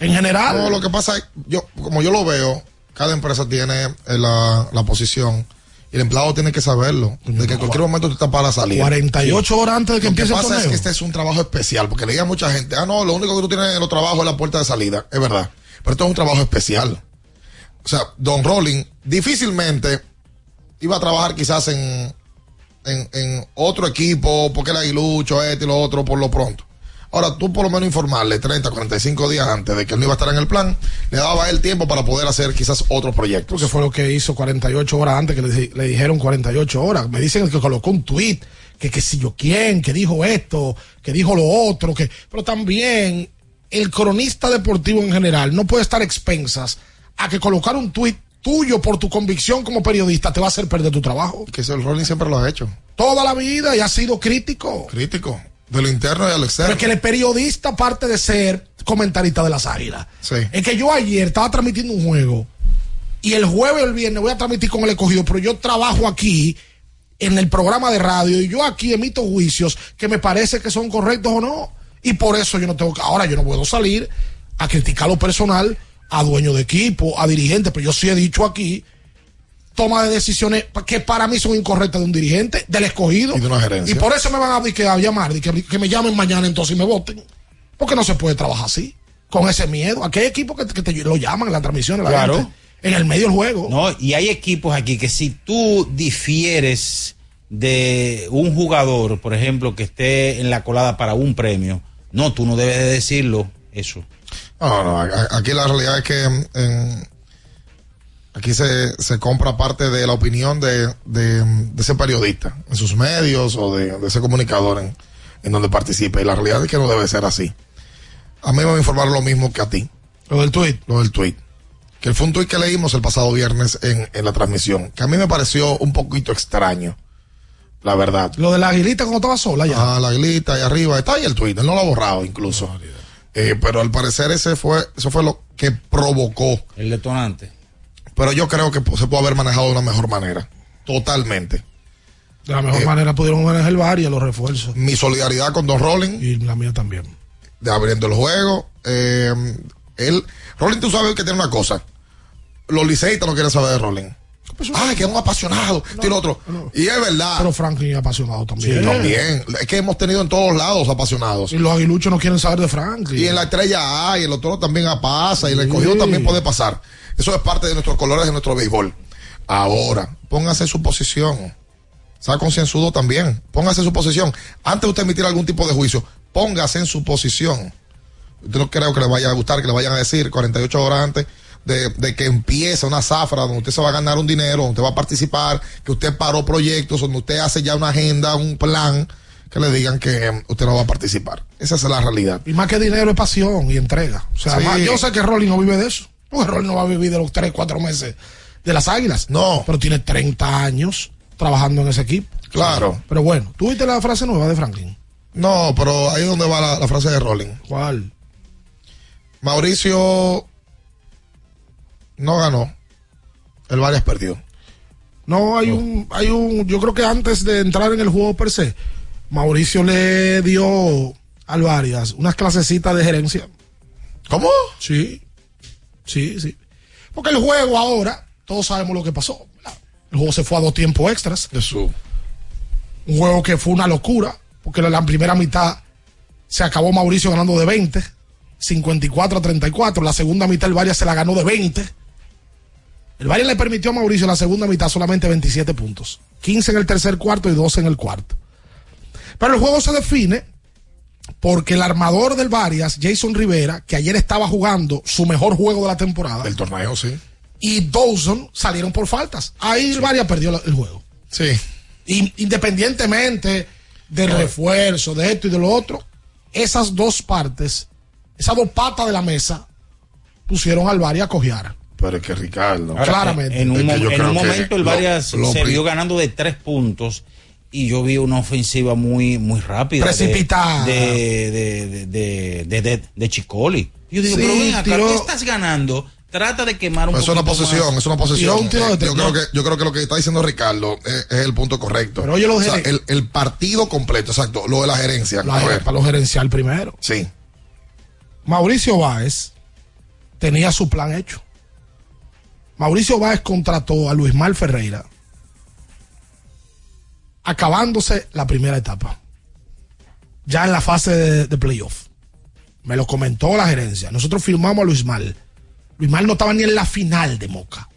En general. No, lo que pasa es, yo, como yo lo veo, cada empresa tiene eh, la, la posición Y el empleado tiene que saberlo. De que en cualquier momento tú estás para salir. 48 horas antes de que Lo empiece el pasa es torneo. que este es un trabajo especial. Porque le diga a mucha gente, ah, no, lo único que tú tienes en los trabajos es la puerta de salida. Es verdad. Pero esto es un trabajo especial. O sea, Don Rolling difícilmente iba a trabajar quizás en, en, otro equipo, porque el aguilucho, este y lo otro, por lo pronto. Ahora, tú por lo menos informarle 30, 45 días antes de que él no iba a estar en el plan, le daba él tiempo para poder hacer quizás otros proyectos. Porque fue lo que hizo 48 horas antes que le, le dijeron 48 horas. Me dicen que colocó un tweet, que que si yo quién, que dijo esto, que dijo lo otro, que pero también el cronista deportivo en general no puede estar expensas a que colocar un tweet tuyo por tu convicción como periodista te va a hacer perder tu trabajo. Que eso el Rolling siempre lo ha hecho. Toda la vida y ha sido crítico. Crítico. De lo interno y a lo externo. Pero es que el periodista, aparte de ser comentarista de las águilas, Sí. es que yo ayer estaba transmitiendo un juego y el jueves o el viernes voy a transmitir con el escogido, pero yo trabajo aquí en el programa de radio y yo aquí emito juicios que me parece que son correctos o no. Y por eso yo no tengo que, ahora yo no puedo salir a criticar lo personal a dueño de equipo, a dirigente, pero yo sí he dicho aquí toma de decisiones que para mí son incorrectas de un dirigente, del escogido. Y de una gerencia. Y por eso me van a, que a llamar, que, que me llamen mañana entonces y me voten. Porque no se puede trabajar así, con ese miedo. Aquí hay equipos que, que te lo llaman en la transmisión, en la Claro. gente, en el medio del juego. No, y hay equipos aquí que si tú difieres de un jugador, por ejemplo, que esté en la colada para un premio, no, tú no debes de decirlo eso. No, aquí la realidad es que mm, en- aquí se, se compra parte de la opinión de, de, de ese periodista en sus medios o de, de ese comunicador en, en donde participe. Y la realidad es que no debe ser así. A mí me va a informar lo mismo que a ti. Lo del tweet. Lo del tweet. Que fue un tweet que leímos el pasado viernes en, en la transmisión, que a mí me pareció un poquito extraño. La verdad. Lo de la aguilita cuando estaba sola ya. Ah, la aguilita ahí arriba. Está ahí el tweet. Él no lo ha borrado incluso. Eh, pero al parecer ese fue, eso fue lo que provocó. El detonante. Pero yo creo que pues, se puede haber manejado de una mejor manera. Totalmente. De la mejor Eh, manera pudieron manejar el bar y los refuerzos. Mi solidaridad con Don Rolling. Y la mía también. De abriendo el juego. Eh, él, Rolling, tú sabes que tiene una cosa. Los liceístas no quieren saber de Rolling. Ah, que es un apasionado. tiene otro. Y es verdad. Pero Franklin es apasionado también. Sí, también. Es que hemos tenido en todos lados apasionados. Y los aguiluchos no quieren saber de Franklin. Y en la estrella A y el otro también pasa y el escogido también puede pasar. Eso es parte de nuestros colores de nuestro béisbol. Ahora, póngase en su posición. Sea concienzudo también. Póngase en su posición. Antes de usted emitir algún tipo de juicio, póngase en su posición. Yo no creo que le vaya a gustar que le vayan a decir 48 horas antes de, de que empiece una zafra donde usted se va a ganar un dinero, donde usted va a participar, que usted paró proyectos, donde usted hace ya una agenda, un plan, que le digan que eh, usted no va a participar. Esa es la realidad. Y más que dinero es pasión y entrega. O sea, Sí. yo sé que Rolling no vive de eso. Porque Rolling no va a vivir de los 3, 4 meses de las águilas. No. Pero tiene 30 años trabajando en ese equipo. Claro. Pero bueno, ¿tú viste la frase nueva de Franklin? No, pero ahí es donde va la, la frase de Rolling. ¿Cuál? Mauricio no ganó. El Varias perdió. No, hay un, hay un, yo creo que antes de entrar en el juego per se, Mauricio le dio al Varias unas clasecitas de gerencia. ¿Cómo? Sí, sí, sí. Porque el juego ahora, todos sabemos lo que pasó. ¿verdad? El juego se fue a dos tiempos extras. Jesús. Un juego que fue una locura, porque en la primera mitad se acabó Mauricio ganando de 20, 54 a 34. La segunda mitad el Varias se la ganó de 20. El Varias le permitió a Mauricio en la segunda mitad solamente 27 puntos. 15 en el tercer cuarto y 12 en el cuarto. Pero el juego se define porque el armador del Varias, Jason Rivera, que ayer estaba jugando su mejor juego de la temporada, Del torneo, sí. y Dawson salieron por faltas. Ahí el Varias perdió el juego. Sí. In- independientemente del refuerzo, de esto y de lo otro, esas dos partes, esas dos patas de la mesa, pusieron al Varias a cojear. Pero es que Ricardo. Ahora, Claramente. En un, Es que mo- yo en creo un que momento el Varias lo se vio ganando de tres puntos y yo vi una ofensiva muy muy rápida. Precipitada. De, de, de, de, de, de- de Chicoli. Yo digo, Sí, pero ven acá, tiró- ¿qué estás ganando? Trata de quemar un Es una posesión, más. es una posesión. Tiró un tiro de Eh, yo, creo que, yo creo que lo que está diciendo Ricardo es, es el punto correcto. Pero oye lo O sea, el, el partido completo, exacto, lo de la gerencia. La- A ver, para lo gerencial primero. sí. Mauricio Báez tenía su plan hecho. Mauricio Báez contrató a Luis Mal Ferreira acabándose la primera etapa. Ya en la fase de, de playoff. Me lo comentó la gerencia. Nosotros firmamos a Luis Mal. Luis Mal no estaba ni en la final de Moca.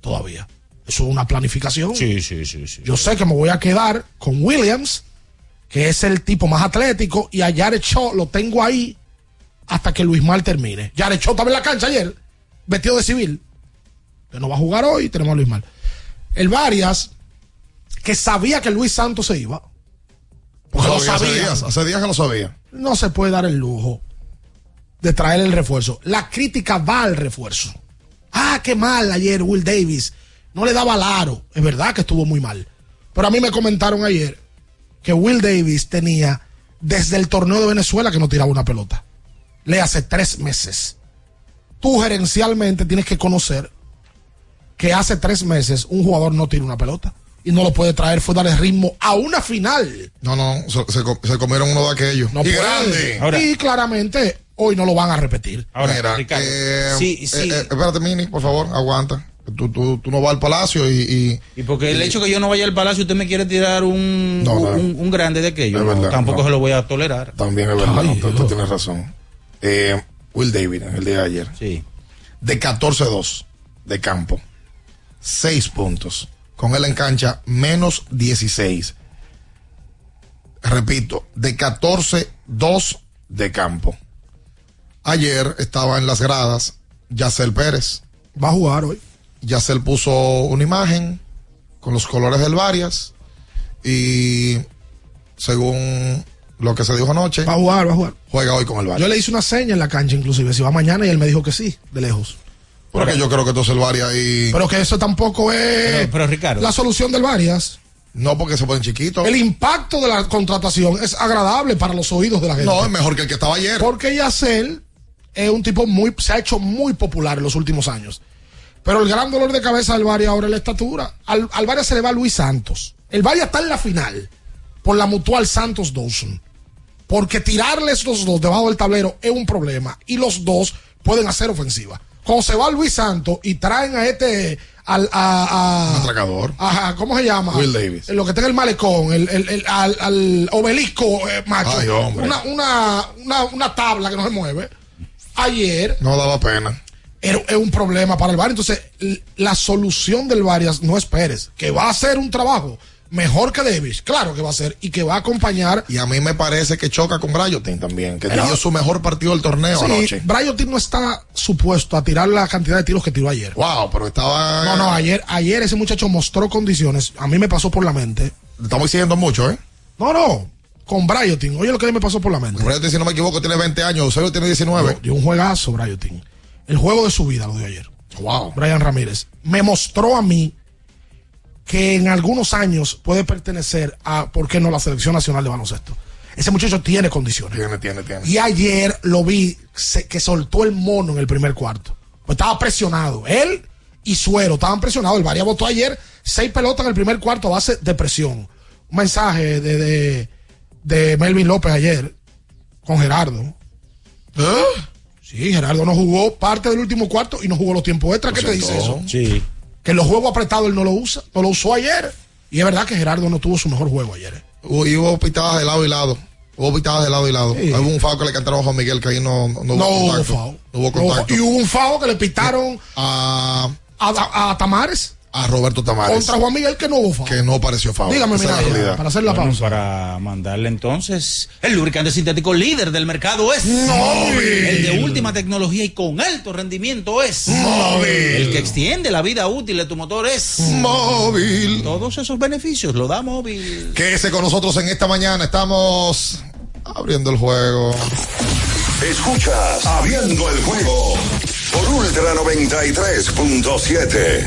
Todavía. Eso es una planificación. Sí, sí, sí, sí. Yo sé que me voy a quedar con Williams, que es el tipo más atlético, y a Jared Shaw lo tengo ahí hasta que Luis Mal termine. Jared Shaw estaba en la cancha ayer, vestido de civil. Que no va a jugar hoy, tenemos a Luis Mal. El Varias, que sabía que Luis Santos se iba. Porque lo Hace sabía. días, hace días que lo sabía. No se puede dar el lujo de traer el refuerzo. La crítica va al refuerzo. Ah, qué mal ayer Will Davis. No le daba al aro. Es verdad que estuvo muy mal. Pero a mí me comentaron ayer que Will Davis tenía desde el torneo de Venezuela que no tiraba una pelota. Le hace tres meses. Tú gerencialmente tienes que conocer que hace tres meses un jugador no tira una pelota y no lo puede traer fue darle ritmo a una final. No, no, se, se co- se comieron uno de aquellos. No y puede. grande. y claramente hoy no lo van a repetir. Mira, eh, eh, eh, espérate, Mini, por favor, aguanta. Tú, tú, tú no vas al palacio y. Y, Y porque el hecho que yo no vaya al palacio, usted me quiere tirar un, No, no. un, un grande de aquello. Es No, verdad, tampoco no. se lo voy a tolerar. También es verdad, no, tú, tú tienes razón. Eh, Will David, el día de ayer. Sí. De 14-2 de campo. 6 puntos. Con él en cancha, menos 16. Repito, de 14-2 de campo. Ayer estaba en las gradas Yacel Pérez. Va a jugar hoy. Yacel puso una imagen con los colores del Varias. Y según lo que se dijo anoche, Va a jugar, va a jugar. juega hoy con el Varias. Yo le hice una seña en la cancha, inclusive, si va mañana, y él me dijo que sí, de lejos. Porque yo creo que entonces el Varias ahí. Pero que eso tampoco es Pero- pero, Ricardo. la solución del Varias. No, porque se ponen chiquitos. El impacto de la contratación es agradable para los oídos de la gente. No, es mejor que el que estaba ayer. Porque Yacel es un tipo muy, se ha hecho muy popular en los últimos años. Pero el gran dolor de cabeza del Varia ahora es la estatura. Al, al Varia se le va Luis Santos. El Varia está en la final por la mutual Santos Dawson. Porque tirarles los dos debajo del tablero es un problema. Y los dos pueden hacer ofensiva. Cuando se va Luis Santos y traen a este, al, a, a- atracador. Ajá, ¿cómo se llama? Will Davis. Lo que está en el malecón, el, el- el- al, al obelisco eh, macho. Ay, hombre. Una, una, una, una tabla que no se mueve. Ayer No daba pena. es un problema para el Varias. Entonces, la solución del Varias no es Pérez, que va a hacer un trabajo mejor que Davis, claro que va a hacer, y que va a acompañar. Y a mí me parece que choca con Brayotin también, que dio su mejor partido del torneo Sí, anoche. T no está supuesto a tirar la cantidad de tiros que tiró ayer. Wow, pero estaba. No, no, ayer, ayer ese muchacho mostró condiciones. A mí me pasó por la mente. Estamos diciendo mucho, ¿eh? No, no. Con Bryotin. Oye lo que me pasó por la mente. Brayotin, si no me equivoco, tiene 20 años, Eusebio tiene 19. Dio un juegazo, Bryotin. El juego de su vida lo dio ayer. Wow. Brian Ramírez. Me mostró a mí que en algunos años puede pertenecer a, ¿por qué no?, la Selección Nacional de Baloncesto. Ese muchacho tiene condiciones. Tiene, tiene, tiene. Y ayer lo vi se- que soltó el mono en el primer cuarto. Pues estaba presionado. Él y Suero estaban presionados. El Varia votó ayer seis pelotas en el primer cuarto a base de presión. Un mensaje de, de, de Melvin López ayer con Gerardo. Sí, Gerardo no jugó parte del último cuarto y no jugó los tiempos extra. ¿Qué te dice eso? Sí. Que los juegos apretados él no lo usa, no lo usó ayer. Y es verdad que Gerardo no tuvo su mejor juego ayer. ¿eh? Hubo, y hubo pitadas de lado y lado. Hubo pitadas de lado y lado. Sí. Hubo un foul que le cantaron a Juan Miguel que ahí no, no, no No hubo contacto. hubo No hubo- contacto. y hubo un favo que le pitaron a, a, a- a Tamares a Roberto Tamares. contra Juan Miguel que no hubo. Que no pareció foul. Dígame, mira, realidad. para hacer la Bueno, pausa. para mandarle entonces, el lubricante sintético líder del mercado es Móvil. El de última tecnología y con alto rendimiento es Móvil. El que extiende la vida útil de tu motor es Móvil. Todos esos beneficios lo da móvil. Quédese con nosotros en esta mañana. Estamos abriendo el juego. Escuchas Abriendo el juego por Ultra 93.7.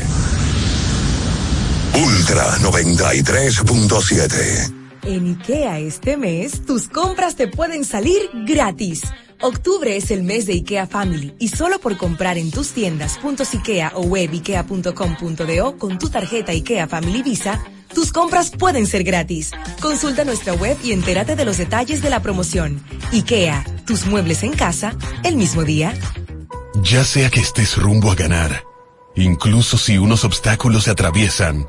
Ultra 93.7. En IKEA este mes, tus compras te pueden salir gratis. Octubre es el mes de IKEA Family y solo por comprar en tus tiendas IKEA o web ikea.com.do con tu tarjeta IKEA Family Visa, tus compras pueden ser gratis. Consulta nuestra web y entérate de los detalles de la promoción. IKEA, tus muebles en casa, el mismo día. Ya sea que estés rumbo a ganar, incluso si unos obstáculos se atraviesan,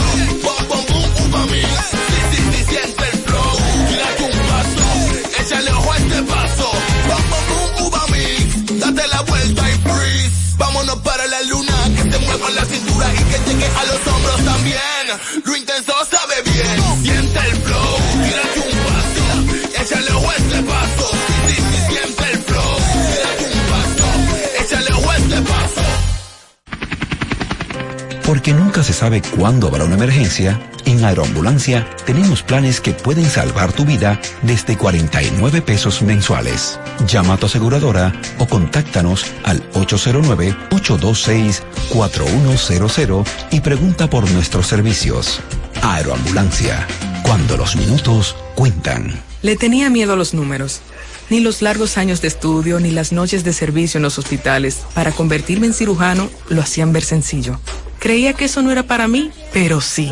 Vámonos para la luna, que se mueva la cintura y que llegue a los hombros también. Lo intenso sabe bien. Siente el flow, tírate un paso, échale a este paso. Sí, sí, siente el flow. Tírate un paso, échale a este paso. Porque nunca se sabe cuándo habrá una emergencia, Aeroambulancia tenemos planes que pueden salvar tu vida desde 49 pesos mensuales. Llama a tu aseguradora o contáctanos al 809-826-4100 y pregunta por nuestros servicios. Aeroambulancia, cuando los minutos cuentan. Le tenía miedo a los números. Ni los largos años de estudio ni las noches de servicio en los hospitales para convertirme en cirujano lo hacían ver sencillo. Creía que eso no era para mí, pero sí.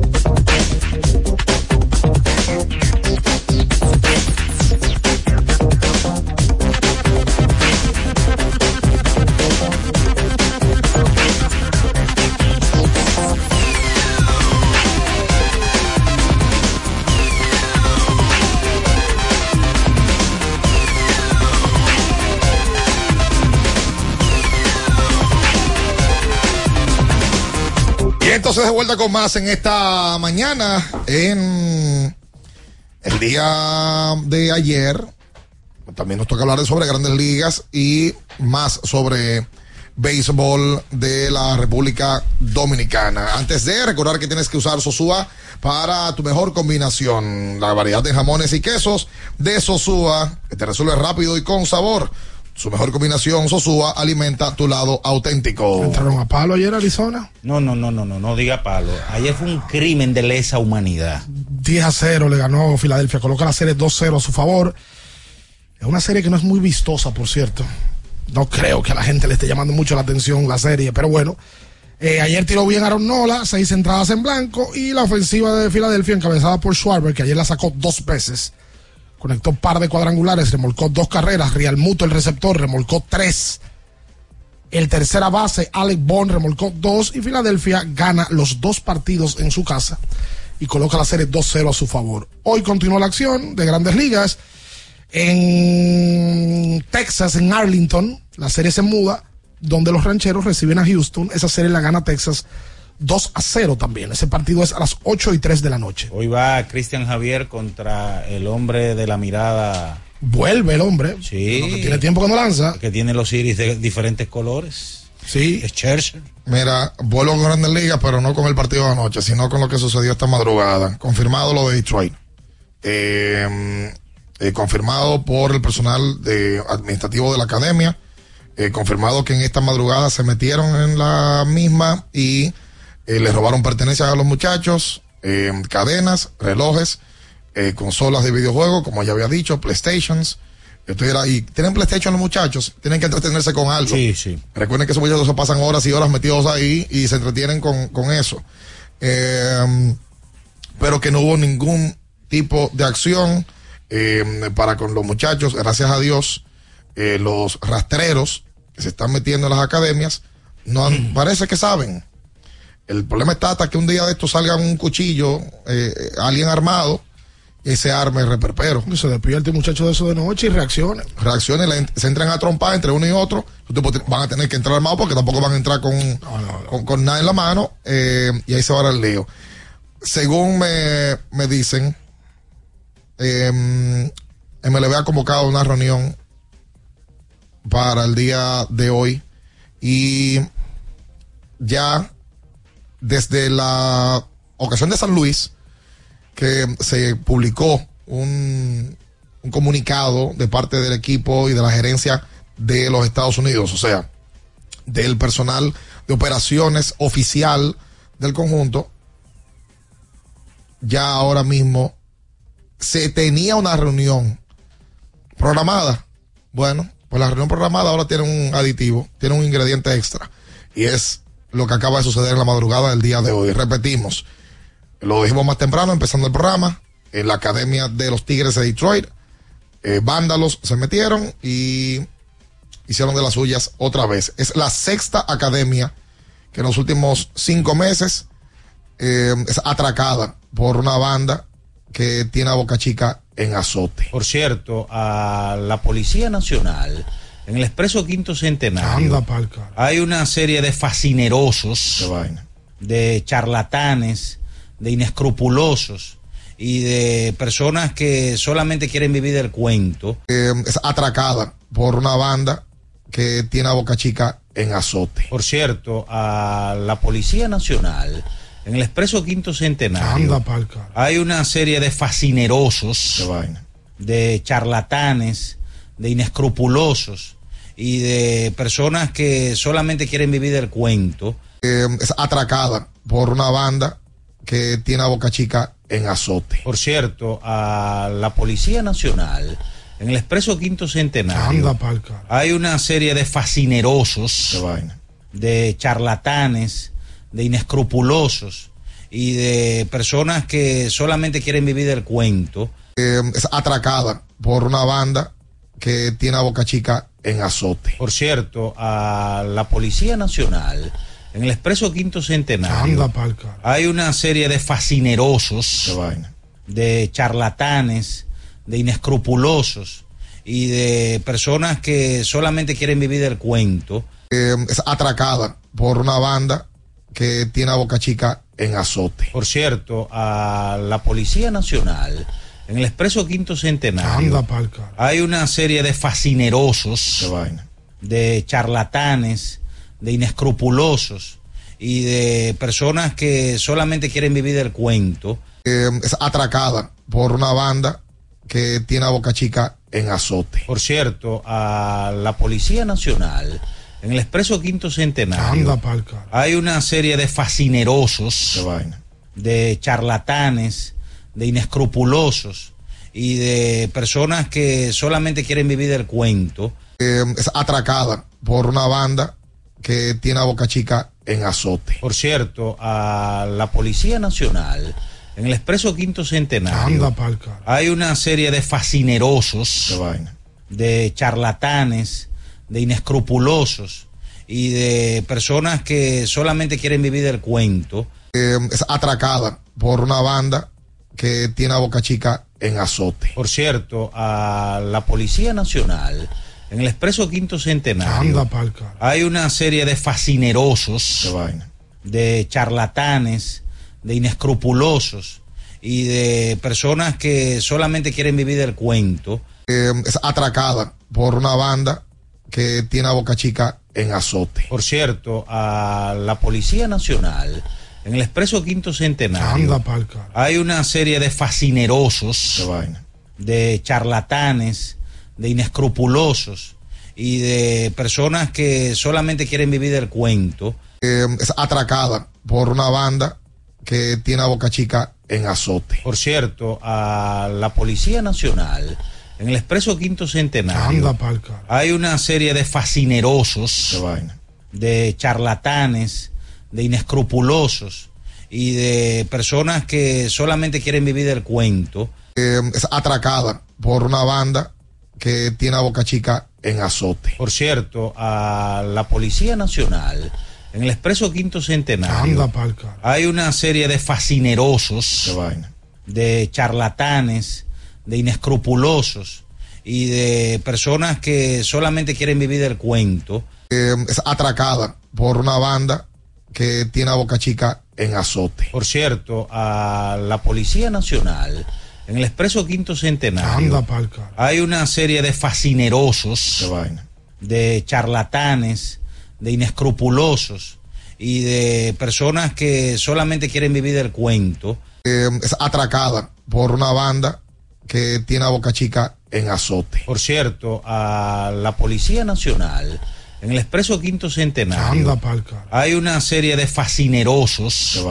Entonces de vuelta con más en esta mañana, en el día de ayer. También nos toca hablar sobre grandes ligas y más sobre béisbol de la República Dominicana. Antes de recordar que tienes que usar Sosúa para tu mejor combinación. La variedad de jamones y quesos de Sosúa, te resuelve rápido y con sabor. Su mejor combinación, Sosúa, alimenta tu lado auténtico. ¿Entraron a palo ayer Arizona? No, no, no, no, no, no diga palo. Ayer fue un crimen de lesa humanidad. 10 a 0 le ganó Filadelfia, coloca la serie 2-0 a su favor. Es una serie que no es muy vistosa, por cierto. No creo que a la gente le esté llamando mucho la atención la serie, pero bueno. Eh, ayer tiró bien Aaron Nola, seis entradas en blanco y la ofensiva de Filadelfia encabezada por Schwarber, que ayer la sacó dos veces. Conectó par de cuadrangulares, remolcó dos carreras. Real Muto, el receptor, remolcó tres. El tercera base, Alec Bond, remolcó dos. Y Filadelfia gana los dos partidos en su casa y coloca la serie 2-0 a su favor. Hoy continúa la acción de grandes ligas. En Texas, en Arlington, la serie se muda, donde los rancheros reciben a Houston. Esa serie la gana Texas 2 a 0 también. Ese partido es a las 8 y 3 de la noche. Hoy va Cristian Javier contra el hombre de la mirada Vuelve el hombre. Sí. que tiene tiempo que no lanza. Que tiene los iris de diferentes colores. Sí. Es Scherzer. Mira, vuelvo con Grandes Ligas, pero no con el partido de anoche, sino con lo que sucedió esta madrugada. Confirmado lo de Detroit. Eh, eh, confirmado por el personal de, administrativo de la academia. Eh, confirmado que en esta madrugada se metieron en la misma y eh, le robaron pertenencias a los muchachos, eh, cadenas, relojes, eh, consolas de videojuegos, como ya había dicho, PlayStations. Esto era- y tienen PlayStation los muchachos, tienen que entretenerse con algo. Sí, sí. Recuerden que esos muchachos se pasan horas y horas metidos ahí y se entretienen con, con eso. Eh, pero que no hubo ningún tipo de acción eh, para con los muchachos, gracias a Dios, eh, los rastreros que se están metiendo en las academias, no han- <clears throat> parece que saben. El problema está hasta que un día de esto salga un cuchillo, eh, alguien armado, y se arme el reperpero. Se despierte el muchacho de eso de noche y la ent- se entran a trompar entre uno y otro. Van a tener que entrar armados porque tampoco van a entrar con, con, con nada en la mano. eh, y ahí se va a dar el lío. Según me, me dicen, eh, MLB ha convocado una reunión para el día de hoy. Y ya desde la ocasión de San Luis, que se publicó un, un comunicado de parte del equipo y de la gerencia de los Estados Unidos, o sea, del personal de operaciones oficial del conjunto, ya ahora mismo se tenía una reunión programada. Bueno, pues la reunión programada ahora tiene un aditivo, tiene un ingrediente extra. Y es lo que acaba de suceder en la madrugada del día de hoy. Repetimos, lo dijimos más temprano, empezando el programa, en la Academia de los Tigres de Detroit. eh, vándalos se metieron y hicieron de las suyas otra vez. Es la sexta academia que en los últimos cinco meses eh, es atracada por una banda que tiene a Boca Chica en azote. Por cierto, a la Policía Nacional, en el Expreso Quinto Centenario, Anda pa'l cara. hay una serie de fascinerosos, de charlatanes, de inescrupulosos y de personas que solamente quieren vivir del cuento. Eh, es atracada por una banda que tiene a Boca Chica en azote. Por cierto, a la Policía Nacional, en el Expreso Quinto Centenario, Anda pa'l cara. hay una serie de fascinerosos, de charlatanes, de inescrupulosos y de personas que solamente quieren vivir del cuento. Eh, es atracada por una banda que tiene a Boca Chica en azote. Por cierto, a la Policía Nacional, en el Expreso Quinto Centenario, Anda hay una serie de fascinerosos, de charlatanes, de inescrupulosos y de personas que solamente quieren vivir del cuento. Eh, es atracada por una banda que tiene a Boca Chica en azote. Por cierto, a la Policía Nacional, en el Expreso Quinto Centenario, Anda pa'l hay una serie de fascinerosos, de charlatanes, de inescrupulosos y de personas que solamente quieren vivir del cuento. Eh, es atracada por una banda que tiene a Boca Chica en azote. Por cierto, a la Policía Nacional, en el Expreso Quinto Centenario, Anda hay una serie de fascinerosos, de charlatanes, de inescrupulosos y de personas que solamente quieren vivir del cuento. Eh, es atracada por una banda que tiene a Boca Chica en azote. Por cierto, a la Policía Nacional, en el Expreso Quinto Centenario, Anda hay una serie de fascinerosos, de charlatanes, de inescrupulosos y de personas que solamente quieren vivir del cuento. Eh, es atracada por una banda que tiene a Boca Chica en azote. Por cierto, a la Policía Nacional, en el Expreso Quinto Centenario, Anda pa'l cara. hay una serie de fascinerosos, de charlatanes, de inescrupulosos y de personas que solamente quieren vivir del cuento. Eh, es atracada por una banda que tiene a Boca Chica en azote. Por cierto, a la Policía Nacional, en el Expreso Quinto Centenario, Anda pa'l hay una serie de fascinerosos, de charlatanes, de inescrupulosos y de personas que solamente quieren vivir del cuento. eh, es atracada por una banda que tiene a Boca Chica en azote. Por cierto, a la Policía Nacional, en el Expreso Quinto Centenario, Anda hay una serie de fascinerosos, de charlatanes, de inescrupulosos y de personas que solamente quieren vivir del cuento. Eh, es atracada por una banda que tiene a Boca Chica en azote. Por cierto, a la Policía Nacional, en el Expreso Quinto Centenario, Anda hay una serie de fascinerosos, de charlatanes, de inescrupulosos y de personas que solamente quieren vivir del cuento. Eh, es atracada por una banda que tiene a Boca Chica en azote. Por cierto, a la Policía Nacional, en el Expreso Quinto Centenario, Anda hay una serie de fascinerosos, de charlatanes, de inescrupulosos y de personas que solamente quieren vivir del cuento. Eh, es atracada por una banda que tiene a Boca Chica en azote. Por cierto, a la Policía Nacional, en el Expreso Quinto Centenario, Anda hay una serie de fascinerosos, de charlatanes, de inescrupulosos y de personas que solamente quieren vivir del cuento. Eh, es atracada por una banda que tiene a Boca Chica en azote. Por cierto, a la Policía Nacional, en el Expreso Quinto Centenario, Anda hay una serie de fascinerosos,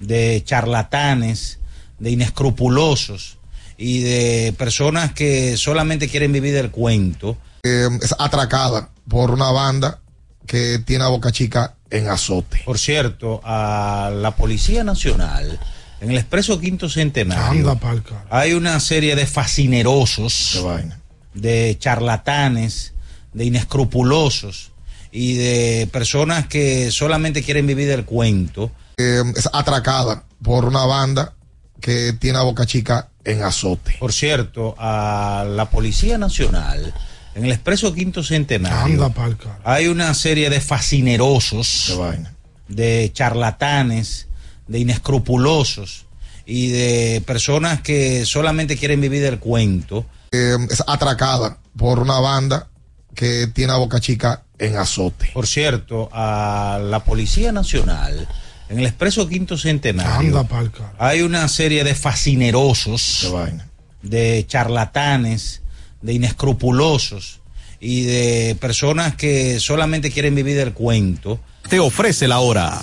de charlatanes, de inescrupulosos y de personas que solamente quieren vivir del cuento. Eh, es atracada por una banda que tiene a Boca Chica en azote. Por cierto, a la Policía Nacional, en el Expreso Quinto Centenario, Anda hay una serie de fascinerosos, de charlatanes, de inescrupulosos y de personas que solamente quieren vivir del cuento. Eh, es atracada por una banda que tiene a Boca Chica en azote. Por cierto, a la Policía Nacional, en el Expreso Quinto Centenario, Anda pa'l cara. hay una serie de fascinerosos, de charlatanes, de inescrupulosos y de personas que solamente quieren vivir del cuento. Eh, es atracada por una banda que tiene a Boca Chica en azote. Por cierto, a la Policía Nacional, en el Expreso Quinto Centenario, Anda pa'l hay una serie de fascinerosos, de charlatanes, de inescrupulosos y de personas que solamente quieren vivir del cuento. Te ofrece la hora.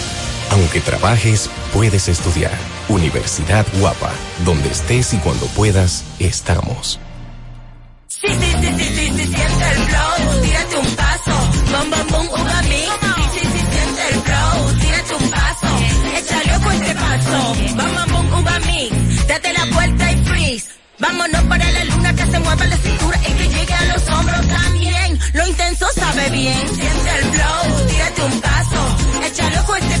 Aunque trabajes, puedes estudiar. Universidad Guapa, donde estés y cuando puedas, estamos. Sí, sí, sí, sí, sí, sí, siente el flow, tírate un paso, bom, bom, bom, uva mix. Sí, sí, siente el flow, tírate un paso, échale ojo este paso, bom, bom, bom, mix. Date la vuelta y freeze, vámonos para la luna que se mueva la cintura y que llegue a los hombros también. Lo intenso sabe bien, siente el flow, tírate un paso, échale ojo este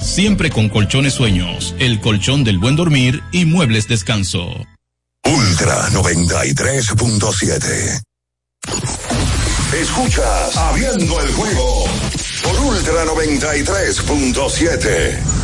siempre con colchones sueños, el colchón del buen dormir y muebles descanso. Ultra 93.7. Escuchas Abriendo el juego por Ultra 93.7.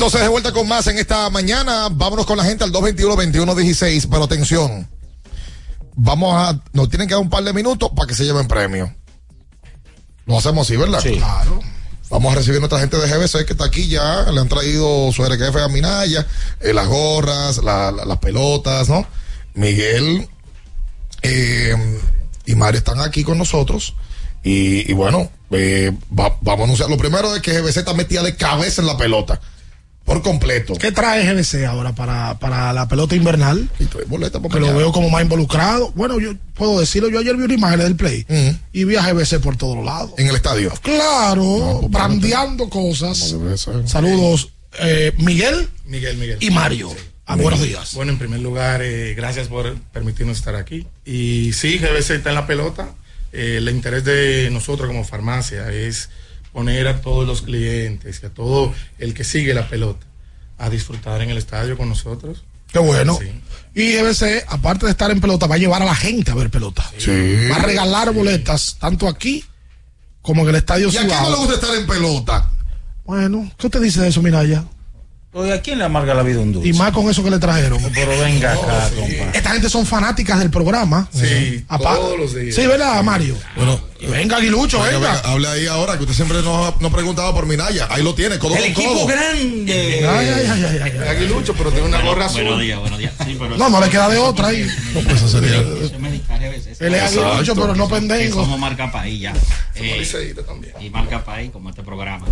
Entonces de vuelta con más en esta mañana. Vámonos con la gente al 221-2116. Pero atención. Vamos a. Nos tienen que dar un par de minutos para que se lleven premio. Lo hacemos así, ¿verdad? Claro. Vamos a recibir a nuestra gente de GBC que está aquí ya. Le han traído su RQF a Minaya, eh, las gorras, la- la- las pelotas, ¿no? Miguel eh, y Mario están aquí con nosotros. Y, y bueno, eh, va- vamos a anunciar. Lo primero es que GBC está metida de cabeza en la pelota. Por completo. ¿Qué trae GBC ahora para, para la pelota invernal? boleta para que lo veo como más involucrado. Bueno, yo puedo decirlo, yo ayer vi una imagen del play y vi a GBC por todos lados. En el estadio. Claro, brandeando cosas. Saludos, eh, Miguel Miguel, Miguel. y Mario. Ah, buenos días. Bueno, en primer lugar, eh, gracias por permitirnos estar aquí. Y sí, GBC está en la pelota. Eh, el interés de nosotros como farmacia es poner a todos los clientes y a todo el que sigue la pelota a disfrutar en el estadio con nosotros. Qué bueno. Y GBC, aparte de estar en pelota, va a llevar a la gente a ver pelota. Sí. Va a regalar boletas, tanto aquí como en el estadio ¿Y a quién no le gusta estar en pelota? Bueno, ¿qué usted dice de eso, Miraya? Oye, ¿a quién le amarga la vida un dulce? Y más con eso que le trajeron. Pero venga acá, compa. Esta gente son fanáticas del programa. Sí, todos los días. Sí, ¿verdad, Mario? Bueno, venga, Aguilucho, venga, venga. ahí ahora, que usted siempre nos, nos preguntaba por Minaya. Ahí lo tiene, codo El con equipo codo. grande. Ay, ay, ay, ay, ay, ay. Aguilucho, pero tiene una gorra azul. Buenos días, buenos días. Sí, pero No, no le queda de otra ahí. No, pues eso sería. Él es aguilucho, pero no Que pendengo. Somos marca país ya. Eh, y marca país, como este programa.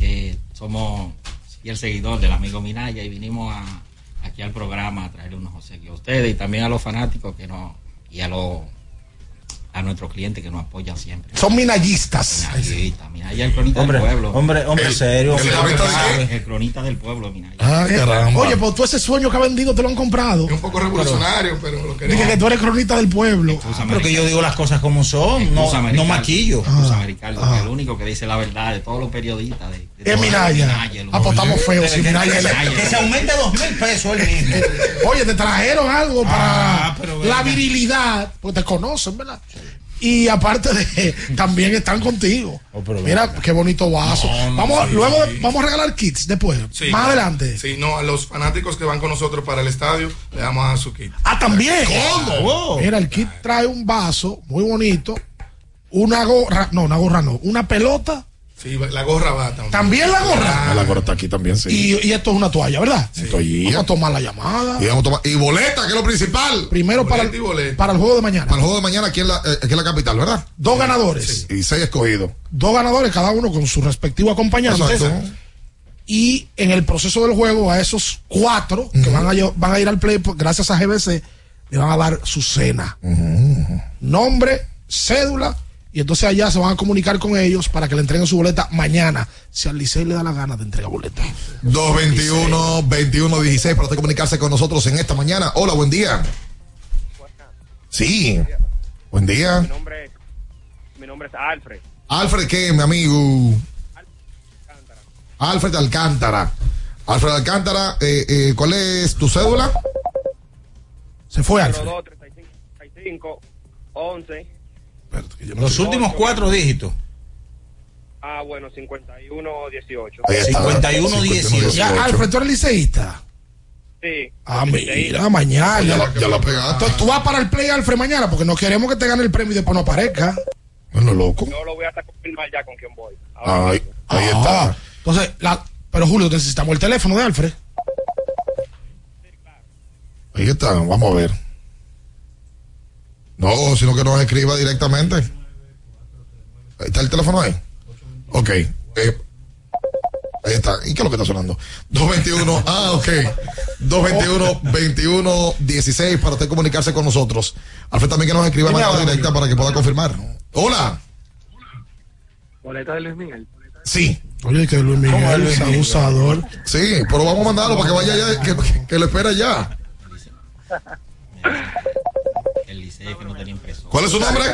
Eh, somos fiel seguidor del amigo Minaya y vinimos a, aquí al programa a traerle unos obsequios a ustedes y también a los fanáticos que no y a los a nuestros clientes que nos apoyan siempre. Son minallistas. Minaya, el cronista Hombre, del pueblo. hombre, hombre El- serio, El, hombre. cronista- el cronista del pueblo, Minaya. Ah, caramba. Oye, pues tú ese sueño que ha vendido te lo han comprado. Un poco revolucionario, pero lo Dije que tú eres cronista del pueblo. Pero que yo digo las cosas como son, no, maquillo. Ricardo, que el único que dice la verdad de todos los periodistas. De, de Es Minaya. Apostamos feo. Si Minaya es Minaya, Que se aumente dos mil pesos el mismo. Oye, te trajeron algo Ah, para pero la virilidad, porque te conocen, ¿verdad? Y aparte de, <laughs> también están contigo. Mira, qué bonito vaso. No, no, vamos, sí, luego sí. vamos a regalar kits después, Sí, más adelante. Sí, no, a los fanáticos que van con nosotros para el estadio le damos a su kit. Ah, también. ¿Cómo? Mira, el kit trae un vaso muy bonito, una gorra, no, una gorra no, una pelota Sí, la gorra va también. También la gorra. Ah, la gorra está aquí también, sí. Y, y esto es una toalla, ¿verdad? Toallilla. Vamos a tomar la llamada. Y, vamos a tomar- y boleta, que es lo principal. Primero para y el, para el juego de mañana. Para el juego de mañana aquí en la, eh, aquí en la capital, ¿verdad? Dos ganadores. Y seis escogidos. Dos ganadores, cada uno con su respectivo acompañante. Exacto. Y en el proceso del juego, a esos cuatro que van, a, van a ir al play, pues, gracias a GBC, le van a dar su cena. Nombre, cédula, y entonces allá se van a comunicar con ellos para que le entreguen su boleta mañana. Si al Licey le da la gana de entregar boleta. 221-2116 para usted comunicarse con nosotros en esta mañana. Hola, buen día. Sí. Buen día. Mi nombre, mi nombre es Alfred. Alfred, ¿qué, mi amigo? Alfred Alcántara. Alfred Alcántara, eh, eh, ¿cuál es tu cédula? Se fue Alfred. 02 35 35 11. Los últimos cuatro dígitos. Ah, bueno, 51 18. Ahí está. 51 18. Ya, Alfred, tú eres liceísta. Sí. Ah, mira, mañana. Ya la- ya la pegaste. Entonces, tú vas para el play, Alfred, mañana, porque no queremos que te gane el premio y después no aparezca. Bueno, loco. Yo lo voy hasta confirmar ya con quién voy. Ahí, ahí Ah, está. Entonces, la, pero Julio, necesitamos el teléfono de Alfred. Ahí está, vamos a ver. No, sino que nos escriba directamente. Ahí está el teléfono ahí. Ok. eh, ahí está. ¿Y qué es lo que está sonando? 221. <laughs> Ah, ok. 221 21 16 para usted comunicarse con nosotros. Alfred también que nos escriba de manera directa para que pueda confirmar. Hola. Boleta de Luis Miguel. Sí. Oye, que Luis Miguel es abusador. Sí, pero vamos a mandarlo para que vaya ya, que, que lo espera ya. <laughs> Que no tenía. ¿Cuál es su nombre?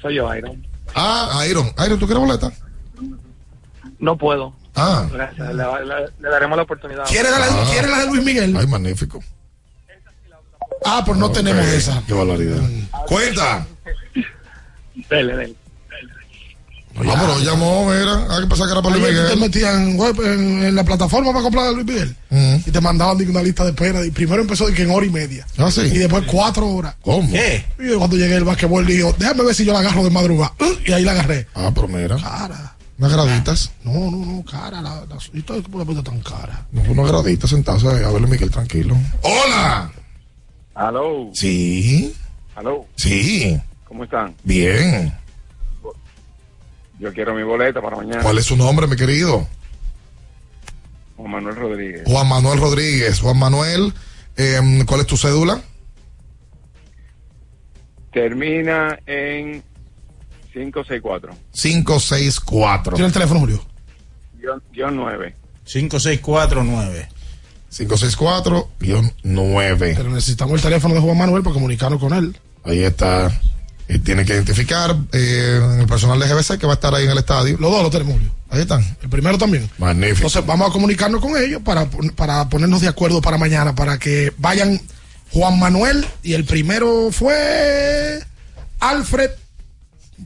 Soy yo, Iron. Ah, Iron. Iron, ¿tú quieres boleta? No puedo. Ah. Gracias. Le, le- le daremos la oportunidad. ¿Quiere la, Ah. ¿quiere la de Luis Miguel? Ay, magnífico. Ah, pues no tenemos esa. Qué barbaridad. Cuenta. Dele, dele. Ah, pero llamó, mira. Hay que pensar que era para Luis Ayer te Miguel. metían web, en, en la plataforma para comprar a Luis Miguel Mm. y te mandaban una lista de espera. Y primero empezó de que en hora y media. Ah, sí. Y después cuatro horas. ¿Cómo? ¿Qué? Y yo cuando llegué al basquetbol dijo, déjame ver si yo la agarro de madrugada. Y ahí la agarré. Ah, pero mira. Cara. Unas graditas. No, no, no, cara. La, la, ¿Y todo por la puerta tan cara? No, unas graditas sentadas a ver Luis Miguel tranquilo. ¡Hola! Aló. Sí. Aló. Sí. ¿Cómo están? Bien. Yo quiero mi boleta para mañana. ¿Cuál es su nombre, mi querido? Juan Manuel Rodríguez. Juan Manuel Rodríguez. Juan Manuel, eh, ¿cuál es tu cédula? Termina en 564. 564. ¿Tiene el teléfono, Julio? Guión, guion 9. 5649. 564-9. Pero necesitamos el teléfono de Juan Manuel para comunicarnos con él. Ahí está. Y tiene que identificar eh, el personal de GBC que va a estar ahí en el estadio. Los dos lo tenemos, Julio. Ahí están. El primero también. Magnífico. Entonces vamos a comunicarnos con ellos para, para ponernos de acuerdo para mañana, para que vayan Juan Manuel y el primero fue Alfred.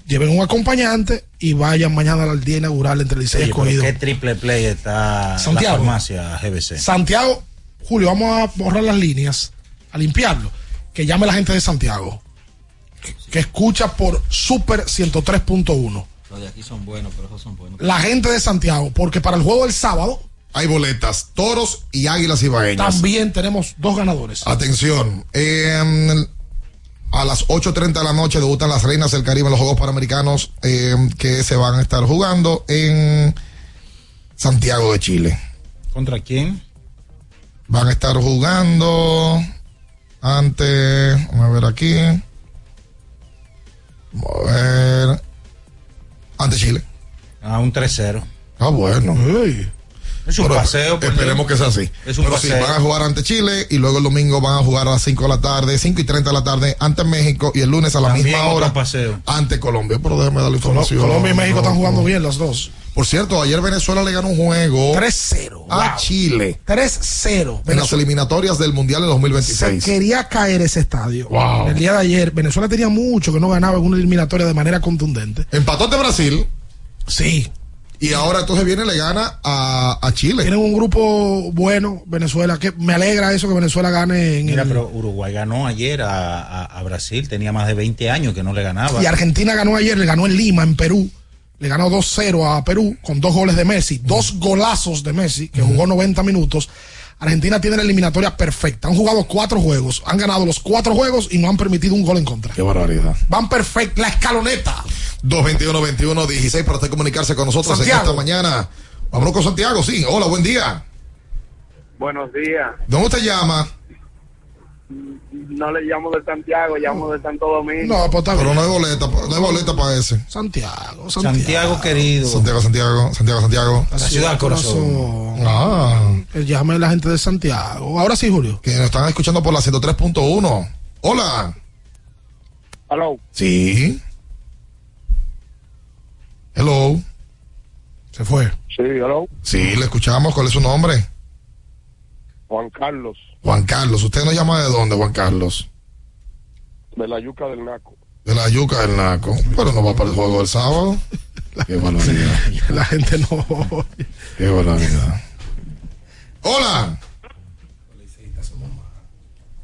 Lleven un acompañante y vayan mañana al día inaugural entre el Licey escogido. ¿Qué triple play está Santiago. la farmacia GBC? Santiago, Julio, vamos a borrar las líneas, a limpiarlo. Que llame la gente de Santiago, que, escucha por Super 103.1. Los de aquí son buenos, pero esos son buenos. La gente de Santiago, porque para el juego del sábado Hay boletas, toros y águilas ibaeñas. también tenemos dos ganadores. Atención, eh, a las 8.30 de la noche debutan las reinas del Caribe en los Juegos Panamericanos eh, que se van a estar jugando en Santiago de Chile. ¿Contra quién? Van a estar jugando ante, vamos a ver aquí, vamos a ver, ante Chile. A un 3-0. Ah, bueno. Es un Pero paseo. pues, Esperemos que sea así. Es un Pero sí, paseo. van a jugar ante Chile y luego el domingo van a jugar a las 5 de la tarde, 5 y 30 de la tarde ante México y el lunes a la También misma hora paseo. ante Colombia. Pero déjeme darle información. Colombia y México No, están jugando no. bien los dos. Por cierto, ayer Venezuela le ganó un juego 3-0. a Wow. Chile 3-0. en las eliminatorias del Mundial de Se 2026. quería caer ese estadio. Wow. El día de ayer, Venezuela tenía mucho que no ganaba en una eliminatoria de manera contundente. Empató ante Brasil Sí. y ahora entonces viene y le gana a, a Chile. Tienen un grupo bueno, Venezuela, que me alegra eso que Venezuela gane en Mira, el- pero Uruguay ganó ayer a, a- a Brasil. Tenía más de 20 años que no le ganaba. Y Argentina ganó ayer, le ganó en Lima, en Perú. Le ganó 2-0 a Perú con dos goles de Messi, dos golazos de Messi, que jugó 90 minutos. Argentina tiene la eliminatoria perfecta. Han jugado cuatro juegos, han ganado los cuatro juegos y no han permitido un gol en contra. Qué barbaridad. Van perfecta, la escaloneta. 221-21-16 para usted comunicarse con nosotros en esta mañana. Vámonos con Santiago, sí. Hola, buen día. Buenos días. ¿Dónde usted llama? No le llamo de Santiago, llamo de Santo Domingo. No, pues está Pero no hay boleta, no hay boleta para ese. Santiago, Santiago querido. Santiago, Santiago, Santiago, Santiago. La ciudad del corazón. Ah. Llame la gente de Santiago. Ahora sí, Julio. Que nos están escuchando por la 103.1. Hola. Hello. Sí. Hello. Se fue. Sí, hello. Sí, le escuchamos. ¿Cuál es su nombre? Juan Carlos, Juan Carlos. ¿Usted nos llama de dónde, Juan Carlos? de la Yuca del Naco. De la yuca del Naco. Pero no va para el juego del sábado. <laughs> Qué barbaridad. <laughs> La gente no. Qué barbaridad. Hola.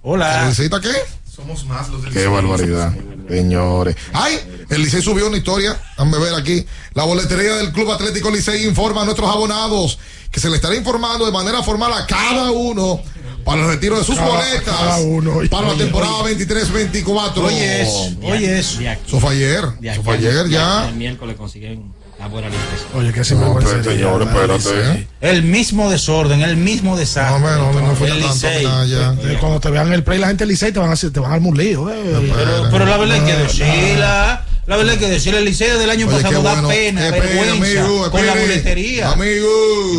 Hola. ¿Necesita qué? Somos más los del Qué barbaridad, señores. Ay, el Licey subió una historia. Déjame ver aquí. La boletería del Club Atlético Licey informa a nuestros abonados que se le estará informando de manera formal a cada uno para el retiro de sus Cada- boletas cada uno. para la Oye, temporada 23-24. Oye, eso. Oye, eso. Fue ayer. Eso fue ayer ya. al miércoles consiguen la buena limpieza. Oye, que No, sinvergüenza. pero, señores, espérate. El mismo desorden, el mismo desastre. No, no, no fue El tanto nada ya. Eh, Cuando te vean el play, la gente del Licey te van a hacer, te van a armar un lío. eh. Pero, pero la verdad hay que decirla. La verdad hay que decirle, el Liceo del año Oye, pasado qué da bueno. pena, Espere, vergüenza amigo, con la boletería. Amigo.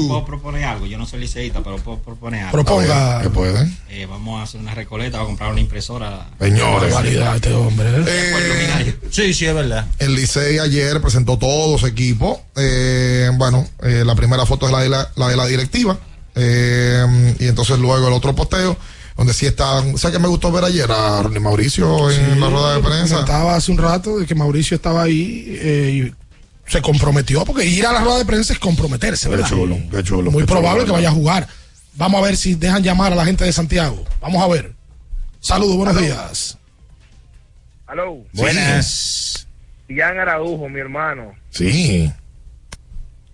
Puedo proponer algo, yo no soy liceísta, pero puedo proponer algo. Proponga. ¿Qué puede? Eh, vamos a hacer una recoleta, vamos a comprar una impresora. Señores. Barbaridad, este hombre. eh. Eh, Sí, sí, es verdad. El Licey ayer presentó todo su equipo. Eh, bueno, eh, la primera foto es la de la, la de la directiva. Eh, y entonces luego el otro posteo, donde sí está. ¿Sabes qué me gustó ver ayer? A Ronnie Mauricio en la rueda de prensa. Comentaba hace un rato de que Mauricio estaba ahí eh, y se comprometió, porque ir a la rueda de prensa es comprometerse, Qué ¿verdad? chulo, qué chulo. Muy qué probable chulo, que vaya a jugar. Vamos a ver si dejan llamar a la gente de Santiago. Vamos a ver. Saludos, buenos días. Hello. Buenas. Ian Araujo, mi hermano. Sí,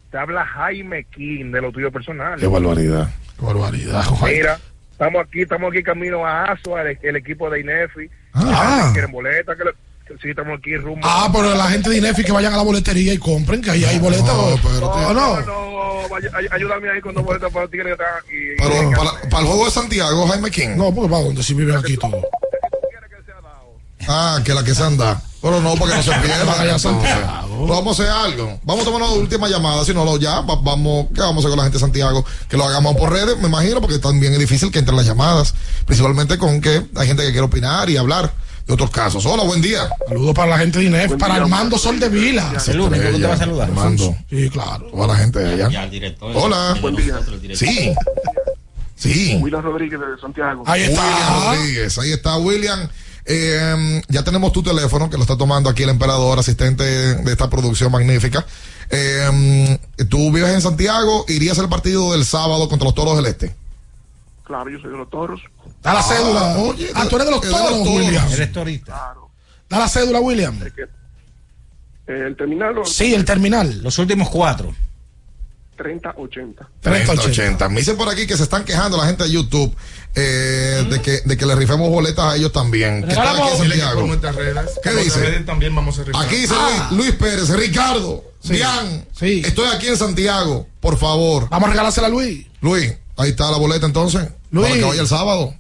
Te habla Jaime King de lo tuyo personal. qué barbaridad. Qué barbaridad. Mira, estamos aquí, estamos aquí camino a Asua, el, el equipo de INEFI. Ah. ¿Quieren boleta? Que que sí, estamos aquí rumbo. Ah, pero la gente de Inefi que vayan a la boletería y compren, que ahí hay boletas. No, pero, no, ¿O no, no? no, ay- ayúdame ahí con dos boletas para los tigres que están aquí. pero para, para el juego de Santiago, Jaime King. No, porque para dónde si viven aquí todos. Ah, que la que se anda. Pero no, para que no se pierda. Vamos a hacer algo. Vamos a tomar una última llamada. Si no, lo ya va- vamos. ¿Qué vamos a hacer con la gente de Santiago? Que lo hagamos por redes, me imagino, porque también es difícil que entren las llamadas. Principalmente con que hay gente que quiere opinar y hablar de otros casos. Hola, buen día. Saludos para la gente de Inefi, para Armando Sol de Vila. El único que te va a saludar. Armando. Sí, claro. Toda la gente de allá. el director. Hola. Buen el director. Sí. Sí. William Rodríguez de Santiago. Ahí William está. Rodríguez, ahí está William. Eh, ya tenemos tu teléfono que lo está tomando aquí el emperador, asistente de esta producción magnífica. Eh, tú vives en Santiago, irías al partido del sábado contra los toros del Este. Claro, yo soy de los toros. Da la cédula. oye, ah, tú eres de los eres de los toros, toros. William. Eres torista. Da la cédula, William. Eh, el terminal Sí, el terminal. Los últimos cuatro. 3080. 3080. Me dicen por aquí que se están quejando la gente de YouTube eh, de, que, de que le rifemos boletas a ellos también. Aquí en Santiago. ¿Qué dice? también vamos a rifar. Aquí dice Ah. Luis, Luis Pérez, Ricardo, Sí. Bian, Sí. estoy aquí en Santiago, por favor. Vamos a regalársela a Luis. Luis, ahí está la boleta entonces. Luis. Para que vaya el sábado.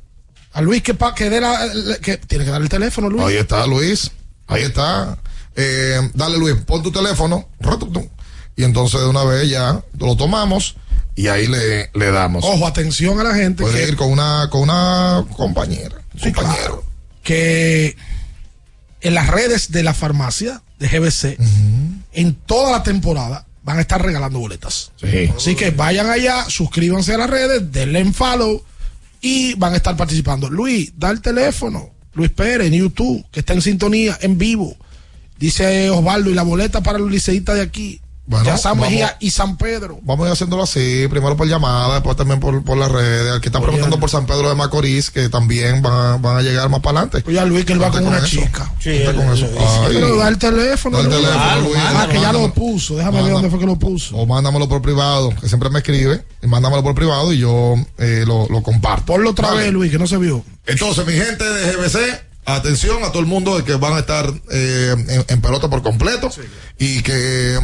A Luis que, pa, que dé la, que tiene que dar el teléfono, Luis. Ahí está Luis. Ahí está. Eh, dale Luis, pon tu teléfono. Y entonces de una vez ya lo tomamos y ahí le, le damos. Ojo, atención a la gente Puede que, ir con una, con una compañera. Sí, compañero. claro. que en las redes de la farmacia de GBC, en toda la temporada, van a estar regalando boletas. Sí. Así que vayan allá, suscríbanse a las redes, denle en follow y van a estar participando. Luis, da el teléfono. Luis Pérez en YouTube, que está en sintonía, en vivo. Dice Osvaldo, y la boleta para los liceístas de aquí. Bueno, ya San vamos- Mejía y San Pedro. Vamos a ir haciéndolo así, primero por llamada, después también por, por las redes. Al que están preguntando por San Pedro de Macorís, que también van a, van a llegar más para adelante. Oye, Luis, que él va con una chica. Sí, con eso. Ay. Pero da el teléfono. Da el Luis. teléfono, Ah, Luis. ah, que ya lo puso. Déjame ver dónde fue que lo puso. O mándamelo por privado, que siempre me escribe, y mándamelo por privado y yo eh, lo, lo comparto. Ponlo otra Vale. vez, Luis, que no se vio. Entonces, mi gente de GBC, atención a todo el mundo de que van a estar eh, en, en pelota por completo y que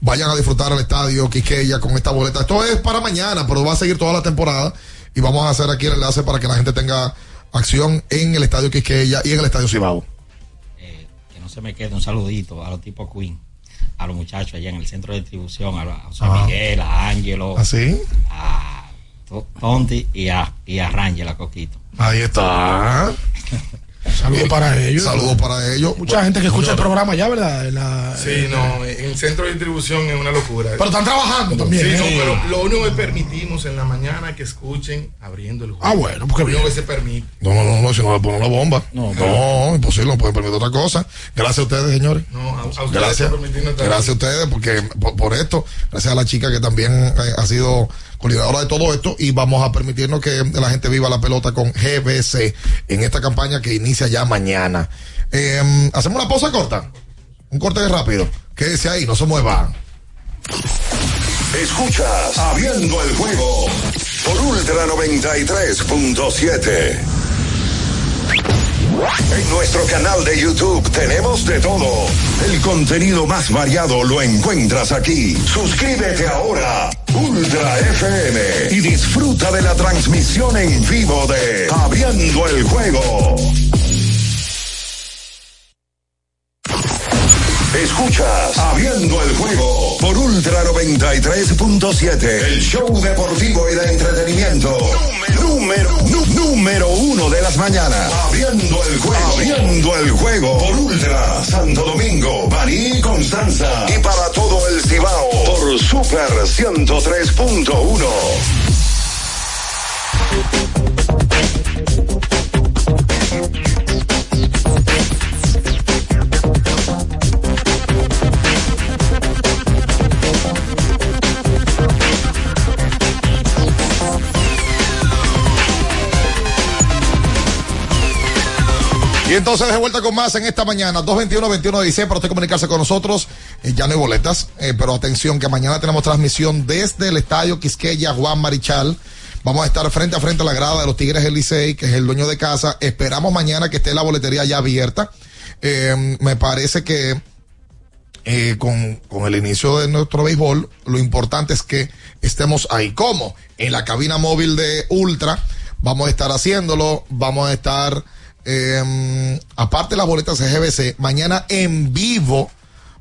vayan a disfrutar al estadio Quiqueya con esta boleta. Esto es para mañana, pero va a seguir toda la temporada y vamos a hacer aquí el enlace para que la gente tenga acción en el estadio Quiqueya y en el estadio Cibao. que no se me quede un saludito a los tipos Queen, a los muchachos allá en el centro de distribución, a, a José Ah. Miguel, a Ángelo, ¿Así? a To- Tonti y a, y a Rangel, a Coquito. Ahí está. <laughs> Saludos para ellos. Saludos para ellos. Mucha gente que escucha el programa ya, ¿verdad? La- Sí, en- no, en el centro de distribución es una locura. Pero están trabajando también, Sí, ¿eh? no, Sí. pero lo único que permitimos en la mañana que escuchen abriendo el juego. Ah, bueno, porque Lo único que se permite. No, no, no, no, si no le ponen la bomba. No, imposible, no pueden permitir otra cosa. Gracias a ustedes, señores. No, a, a ustedes Gracias. por permitirnos estar Gracias a ustedes, porque por, por esto, gracias a la chica que también eh, ha sido coordinadora de todo esto, y vamos a permitirnos que la gente viva la pelota con GBC en esta campaña que inicia ya mañana. Eh, Hacemos una pausa corta, un corte rápido. Quédese ahí, no se mueva. Escuchas Abriendo el juego por Ultra 93.7. En nuestro canal de YouTube tenemos de todo. El contenido más variado lo encuentras aquí. Suscríbete ahora, Ultra FM, y disfruta de la transmisión en vivo de Abriendo el juego. Escuchas Abriendo el juego por Ultra 93.7, el show deportivo y de entretenimiento. Número, número uno de las mañanas. Abriendo el juego. Abriendo el juego por Ultra Santo Domingo, Baní Constanza. Y para todo el Cibao por Super 103.1. entonces de vuelta con más en esta mañana, 221-2116, para usted comunicarse con nosotros. Eh, ya no hay boletas, eh, pero atención que mañana tenemos transmisión desde el estadio Quisqueya Juan Marichal. Vamos a estar frente a frente a la grada de los Tigres del Licey, que es el dueño de casa. Esperamos mañana que esté la boletería ya abierta. Eh, me parece que con, con el inicio de nuestro béisbol, lo importante es que estemos ahí. ¿Cómo? En la cabina móvil de Ultra. Vamos a estar haciéndolo. Vamos a estar, eh, aparte de las boletas de GBC, mañana en vivo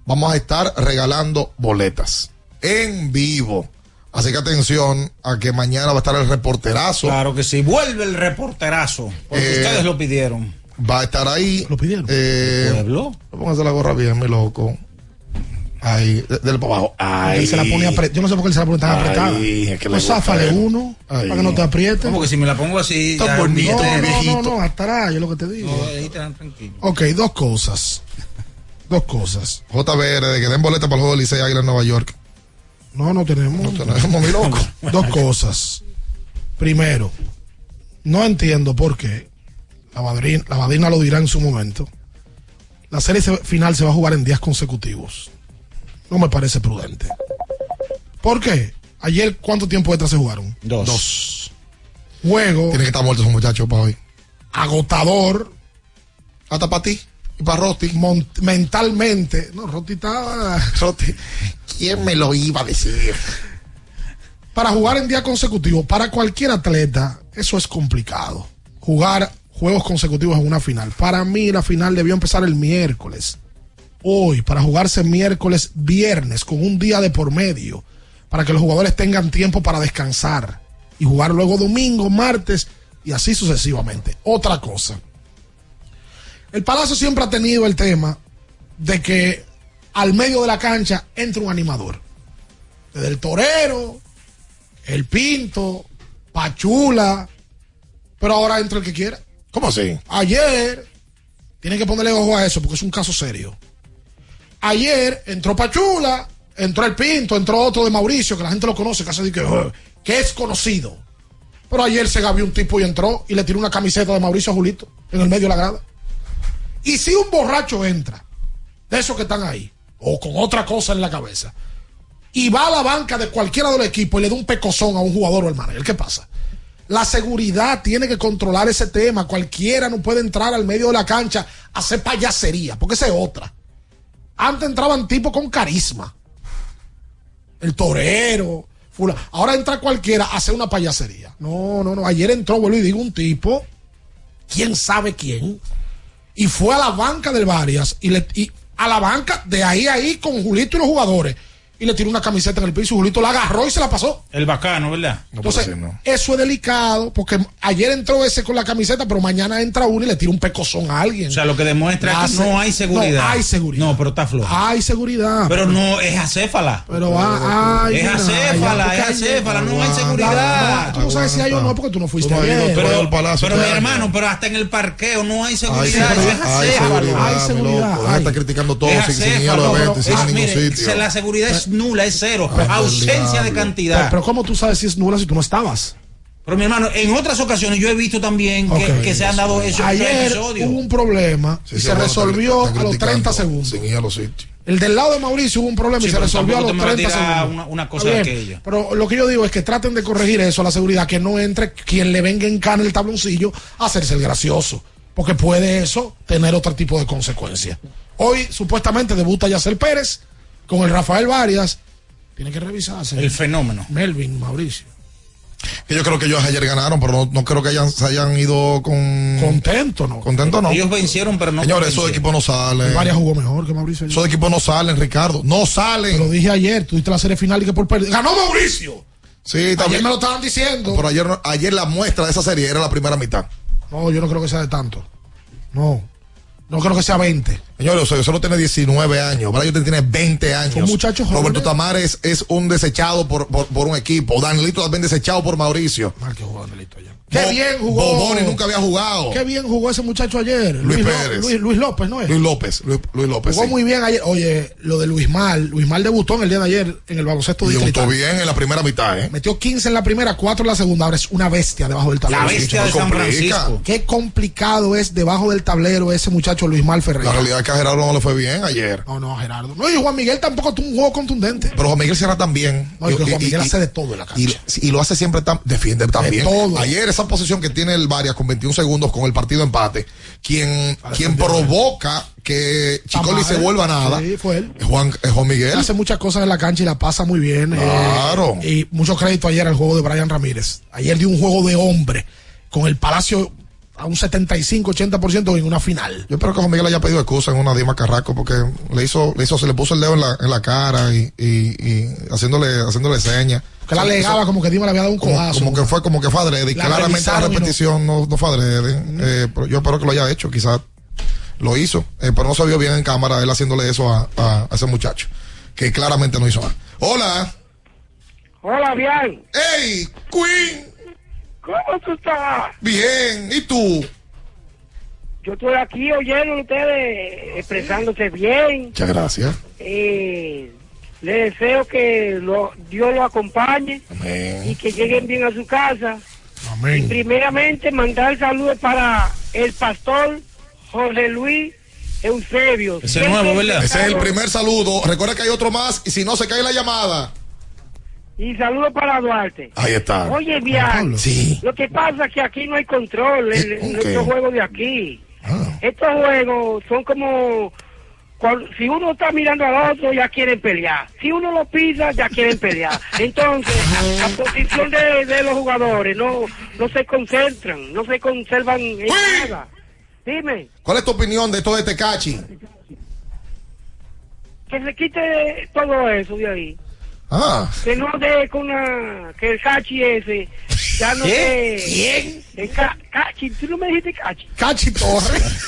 vamos a estar regalando boletas. En vivo. Así que atención a que mañana va a estar el reporterazo. Claro que sí. Vuelve el reporterazo. Porque Eh, ustedes lo pidieron. Va a estar ahí. ¿Lo pidieron? Eh, ¿Pueblo? Póngase la gorra bien, mi loco. Ahí, de- del para abajo. Ahí. Él se la pone apre- Yo no sé por qué él se la pone tan Ay, apretada. es que Pues záfale uno Ay. para que no te apriete. Como que si me la pongo así, bonito, no, No, no, no, no, hasta atrás, yo lo que te digo. no, ahí te dan tranquilo. Ok, dos cosas. Dos cosas. JBR, de que den boleta para el juego del Licey Águila en Nueva York. No, no tenemos. No tenemos, mi loco. <laughs> Dos cosas. Primero, no entiendo por qué. La madrina, la madrina lo dirá en su momento. La serie se- final se va a jugar en días consecutivos. No me parece prudente. ¿Por qué? Ayer, ¿cuánto tiempo extra se jugaron? Dos. Dos. Juego Tienen que estar muertos esos muchachos para hoy. agotador Hasta para ti y para Rotti. mentalmente. No, Roti estaba. Rotti, ¿quién me lo iba a decir? Para jugar en día consecutivo, para cualquier atleta, eso es complicado. Jugar juegos consecutivos en una final. Para mí, la final debió empezar el miércoles. Hoy, para jugarse miércoles, viernes, con un día de por medio. Para que los jugadores tengan tiempo para descansar. Y jugar luego domingo, martes y así sucesivamente. Otra cosa. El Palacio siempre ha tenido el tema de que al medio de la cancha entra un animador. Desde el torero, el Pinto, Pachula, pero ahora entra el que quiera. ¿Cómo así? Ayer, tienen que ponerle ojo a eso porque es un caso serio. Ayer entró Pachula, Entró el Pinto, entró otro de Mauricio, que la gente lo conoce, que, hace que, que es conocido. Pero ayer se gabió un tipo y entró y le tiró una camiseta de Mauricio Julito en el medio de la grada. Y si un borracho entra, de esos que están ahí, o con otra cosa en la cabeza, y va a la banca de cualquiera del equipo y le da un pecozón a un jugador o al manager, ¿qué pasa? La seguridad tiene que controlar ese tema. Cualquiera no puede entrar al medio de la cancha a hacer payasería, porque esa es otra. Antes entraban tipos con carisma. El torero. fula- Ahora entra cualquiera a hacer una payasería. No, no, no. Ayer entró, vuelvo y digo, un tipo, quién sabe quién, y fue a la banca del Varias y, le, y a la banca de ahí a ahí con Julito y los jugadores y le tiró una camiseta en el piso y Julito la agarró y se la pasó. El bacano, ¿verdad? Entonces, eso es delicado porque ayer entró ese con la camiseta, pero mañana entra uno y le tira un pecozón a alguien. O sea, lo que demuestra es que La no hay se- seguridad. No hay seguridad. No, pero está flojo. Hay seguridad. Pero no, es acéfala. Pero ah, ay, es mira, acéfala, ya, es hay- acéfala, no hay No, seguridad. tú no sabes si hay o no porque tú no fuiste ayer. Pero, pero mi año. hermano, pero hasta en el parqueo no hay Hay seguridad. hay seguridad, hay seguridad, hay. estar criticando todo sin, ir a acéfalo, los pero eventos, sin ir a es- ningún mire, sitio. se- la seguridad es nula, es cero. Ay, Ausencia de cantidad. Pero, pero ¿cómo tú sabes si es nula si tú no estabas? Pero mi hermano, en otras ocasiones yo he visto también que, se han dado esos, Ayer episodios. hubo un problema Sí, y sí, se bueno, resolvió a los 30 criticando segundos. Sin ir a los sitios. El del lado de Mauricio hubo un problema Sí, y se resolvió a los te me 30 vas a tirar segundos. una- una cosa de aquella. Pero lo que yo digo es que traten de corregir eso a la seguridad, que no entre quien le venga en cana el tabloncillo a hacerse el gracioso. Porque puede eso tener otro tipo de consecuencias. Hoy supuestamente debuta Yacel Pérez con el Rafael Varias. Tiene que revisarse. El fenómeno. Melvin, Mauricio. Que yo creo que ellos ayer ganaron, pero no, no creo que hayan, se hayan ido con. Contento, ¿no? Contento, no. Ellos vencieron, pero no Señores, esos equipos no salen. Varias jugó mejor que Mauricio. ayer. Esos equipos no salen, Ricardo. No Te lo salen. dije ayer, tuviste la serie final y que por perder. ¡Ganó Mauricio! Sí, Ayer también. me lo estaban diciendo. Pero ayer, ayer la muestra de esa serie era la primera mitad. No, yo no creo que sea de tanto. No. No creo que sea 20. Señores, o sea, solo tiene 19 años. Brian tiene 20 años. Son muchachos jóvenes. Roberto Tamares es un desechado por, por, por un equipo. Danilito también desechado por Mauricio. Mal que jugó Danilito allá. Qué Bo- bien jugó. Boboni nunca había jugado. Qué bien jugó ese muchacho ayer. Luis Lo- Pérez. Luis, Luis López, ¿no es? Luis López. Luis, Luis López. jugó sí. muy bien ayer. Oye, lo de Luis Mal. Luis Mal debutó en el día de ayer en el baloncesto Y debutó distrital. bien en la primera mitad, ¿eh? Metió 15 en la primera, 4 en la segunda. Ahora es una bestia debajo del tablero. La bestia de San. Francisco. Qué complicado es debajo del tablero ese muchacho Luis Mal La realidad es que a Gerardo no le fue bien ayer. No, no, Gerardo. No, y Juan Miguel tampoco tuvo un juego contundente. Pero Juan Miguel cierra también. No, y Juan Miguel hace de todo en la cancha. y lo hace siempre tan, defiende también. todo. Ayer esa posición que tiene el Varias con 21 segundos con el partido empate, quien, quien provoca que Chicoli se vuelva nada Sí, fue él. Juan, Juan Miguel. Hace muchas cosas en la cancha y la pasa muy bien. eh, Claro. y mucho crédito ayer al juego de Brian Ramírez. Ayer dio un juego de hombre con el Palacio a un 75-80% en una final. Yo espero que Juan Miguel haya pedido excusa en una Dima Carrasco porque le hizo, le hizo, se le puso el dedo en la, en la cara y, y, y haciéndole, haciéndole señas. Que la alegaba como que Dima le había dado un como, codazo. como que fue como que fue adrede y La claramente la y no- repetición no, no, fue adrede Eh, pero yo espero que lo haya hecho quizás lo hizo eh, pero no se vio bien en cámara él haciéndole eso a, a- a ese muchacho que claramente no hizo nada hola Hola, bien. hey Queen ¿Cómo tú estás? bien ¿y tú? Yo estoy aquí oyendo ustedes expresándose bien. muchas gracias Eh, le deseo que lo- Dios lo acompañe y que lleguen bien a su casa. Y Amén. primeramente mandar saludos para el pastor Jorge Luis Eusebio. Ese es nuevo, ¿verdad? ese es el primer saludo recuerda que hay otro más y si no se cae la llamada Y saludos para Duarte. ahí está Oye, bien. sí Lo que pasa es que aquí no hay control en, Eh, estos juegos de aquí. Ah. Estos juegos son como... cuando- si uno está mirando al otro, ya quieren pelear. Si uno lo pisa, ya quieren pelear. <laughs> Entonces, la posición de, de los jugadores no, no se concentran, no se conservan en nada. Dime, ¿cuál es tu opinión de todo este cachi? que se quite todo eso de ahí. Ah Que no de con una... Que el cachi ese ya no ¿Qué? ¿Quién? El ca- cachi, tú no me dijiste cachi. Cachi Torres. <laughs>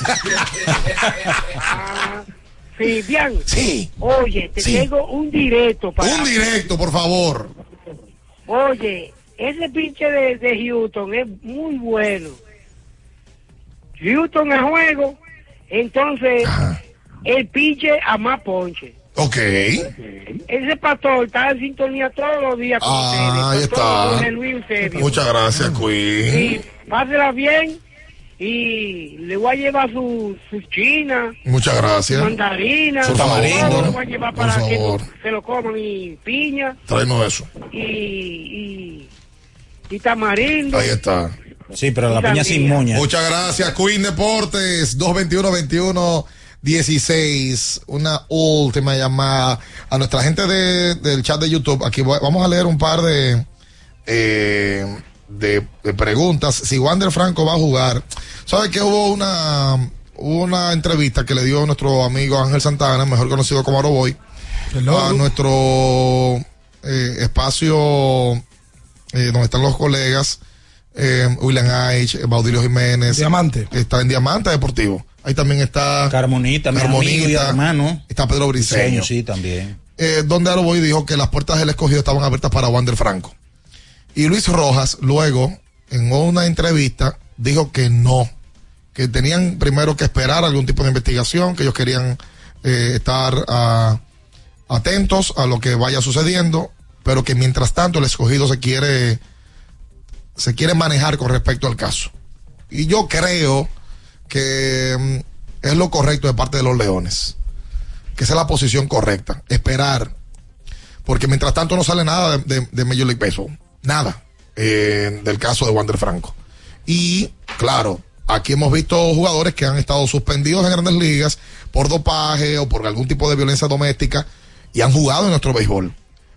Ah, sí, bien. sí Oye, te Sí. tengo un directo para. un directo por favor Oye, ese pinche de, de Houston es muy bueno. Houston es juego, entonces el pinche a más ponche. Ok. Ese pastor está en sintonía todos los días con Ah, ahí ustedes. Pastor está. Muchas gracias, Queen. Sí, pásela bien y le voy a llevar su, su china, Muchas gracias. su mandarina, todo favor. le voy a llevar para que se lo coman y piña Tráenos eso. y, y, y tamarindo. Ahí está. Sí, pero la Muchas piña sin gracias. moña. Muchas gracias, Queen Deportes, 221-21. 16, una última llamada a nuestra gente de- del chat de YouTube. Aquí voy- vamos a leer un par de, eh, de, de preguntas. Si Wander Franco va a jugar, ¿sabe que hubo una, una entrevista que le dio nuestro amigo Ángel Santana, mejor conocido como Aroboy, a nuestro eh, espacio eh, donde están los colegas, eh, William H., Baudilio Jiménez. Diamante. Está en Diamante Deportivo. Ahí también está Carmonita, mi amigo y hermano. Está Pedro. Briseño, sí, también. Eh, donde Aroboy dijo que las puertas del escogido estaban abiertas para Wander Franco. Y Luis Rojas, luego, en una entrevista, dijo que no, que tenían primero que esperar algún tipo de investigación, que ellos querían eh, estar ah, atentos a lo que vaya sucediendo, pero que mientras tanto el escogido se quiere, se quiere manejar con respecto al caso. Y yo creo que mm, es lo correcto de parte de los Leones, que esa es la posición correcta, esperar, porque mientras tanto no sale nada de, de- Major League Baseball, nada eh, del caso de Wander Franco. Y claro, aquí hemos visto jugadores que han estado suspendidos en grandes ligas por dopaje o por algún tipo de violencia doméstica y han jugado en nuestro béisbol.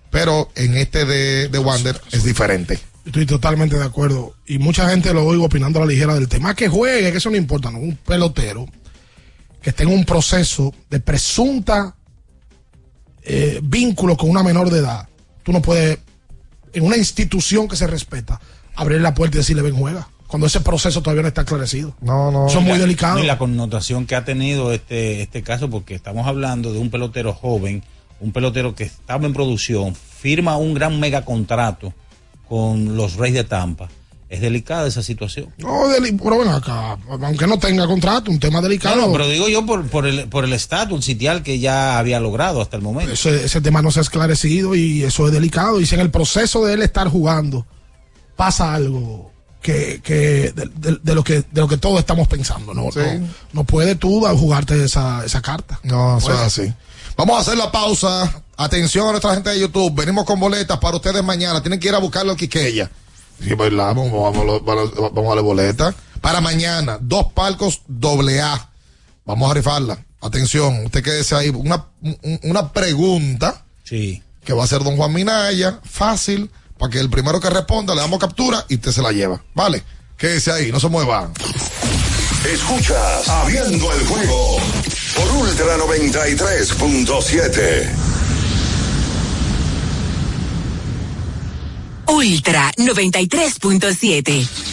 Pero en este de, de Wander es diferente. Estoy totalmente de acuerdo. Y mucha gente lo oigo opinando a la ligera del tema. Que juegue, que eso no importa, ¿no? Un pelotero que esté en un proceso de presunta eh, vínculo con una menor de edad. Tú no puedes, en una institución que se respeta, abrir la puerta y decirle ven juega. Cuando ese proceso todavía no está esclarecido. No, no. Eso es muy Y la- delicado. Y la connotación que ha tenido este, este caso, porque estamos hablando de un pelotero joven, un pelotero que estaba en producción, firma un gran mega contrato con los Reyes de Tampa. Es delicada esa situación. No, deli- pero ven acá, aunque no tenga contrato, un tema delicado. No, no, pero digo yo por, por el por el estatus sitial que ya había logrado hasta el momento. ese, ese tema no se ha esclarecido y eso es delicado. Y si en el proceso de él estar jugando pasa algo que, que de, de- de lo que de lo que todos estamos pensando, no, Sí. no, no puedes tú jugarte esa, esa carta. No, eso es Puede. así. Vamos a hacer la pausa. Atención a nuestra gente de YouTube. Venimos con boletas para ustedes mañana. Tienen que ir a buscarlo al Quiqueya. Sí, pues, la- vamos, vamos, vamos, vamos a darle boleta. Para mañana, dos palcos doble A. Vamos a rifarla. Atención, usted quédese ahí. Una, un- una pregunta Sí. que va a hacer don Juan Minaya. Fácil. Para que el primero que responda le damos captura y usted se la lleva. ¿Vale? Quédese ahí, no se mueva. Escuchas Abriendo el juego por Ultra 93.7. Ultra 93.7.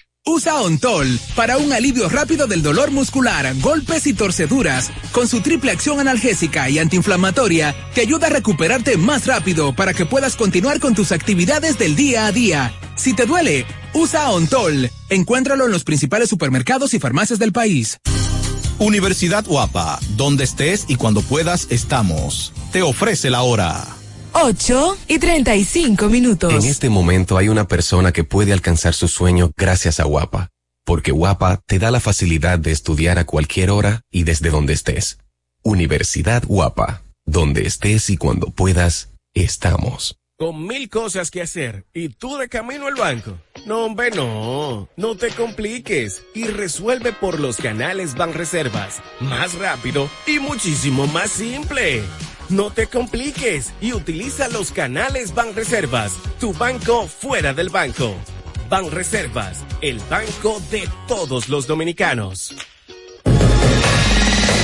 Usa Ontol para un alivio rápido del dolor muscular, golpes y torceduras. Con su triple acción analgésica y antiinflamatoria, te ayuda a recuperarte más rápido para que puedas continuar con tus actividades del día a día. Si te duele, usa Ontol. Encuéntralo en los principales supermercados y farmacias del país. Universidad Guapa, donde estés y cuando puedas estamos. Te ofrece la hora. 8 y 35 minutos. En este momento hay una persona que puede alcanzar su sueño gracias a Guapa, porque Guapa te da la facilidad de estudiar a cualquier hora y desde donde estés. Universidad Guapa, donde estés y cuando puedas, estamos. con mil cosas que hacer y tú de camino al banco. No, hombre, no. No te compliques y resuelve por los canales Banreservas. Más rápido y muchísimo más simple. No te compliques y utiliza los canales Banreservas, tu banco fuera del banco. Banreservas, el banco de todos los dominicanos.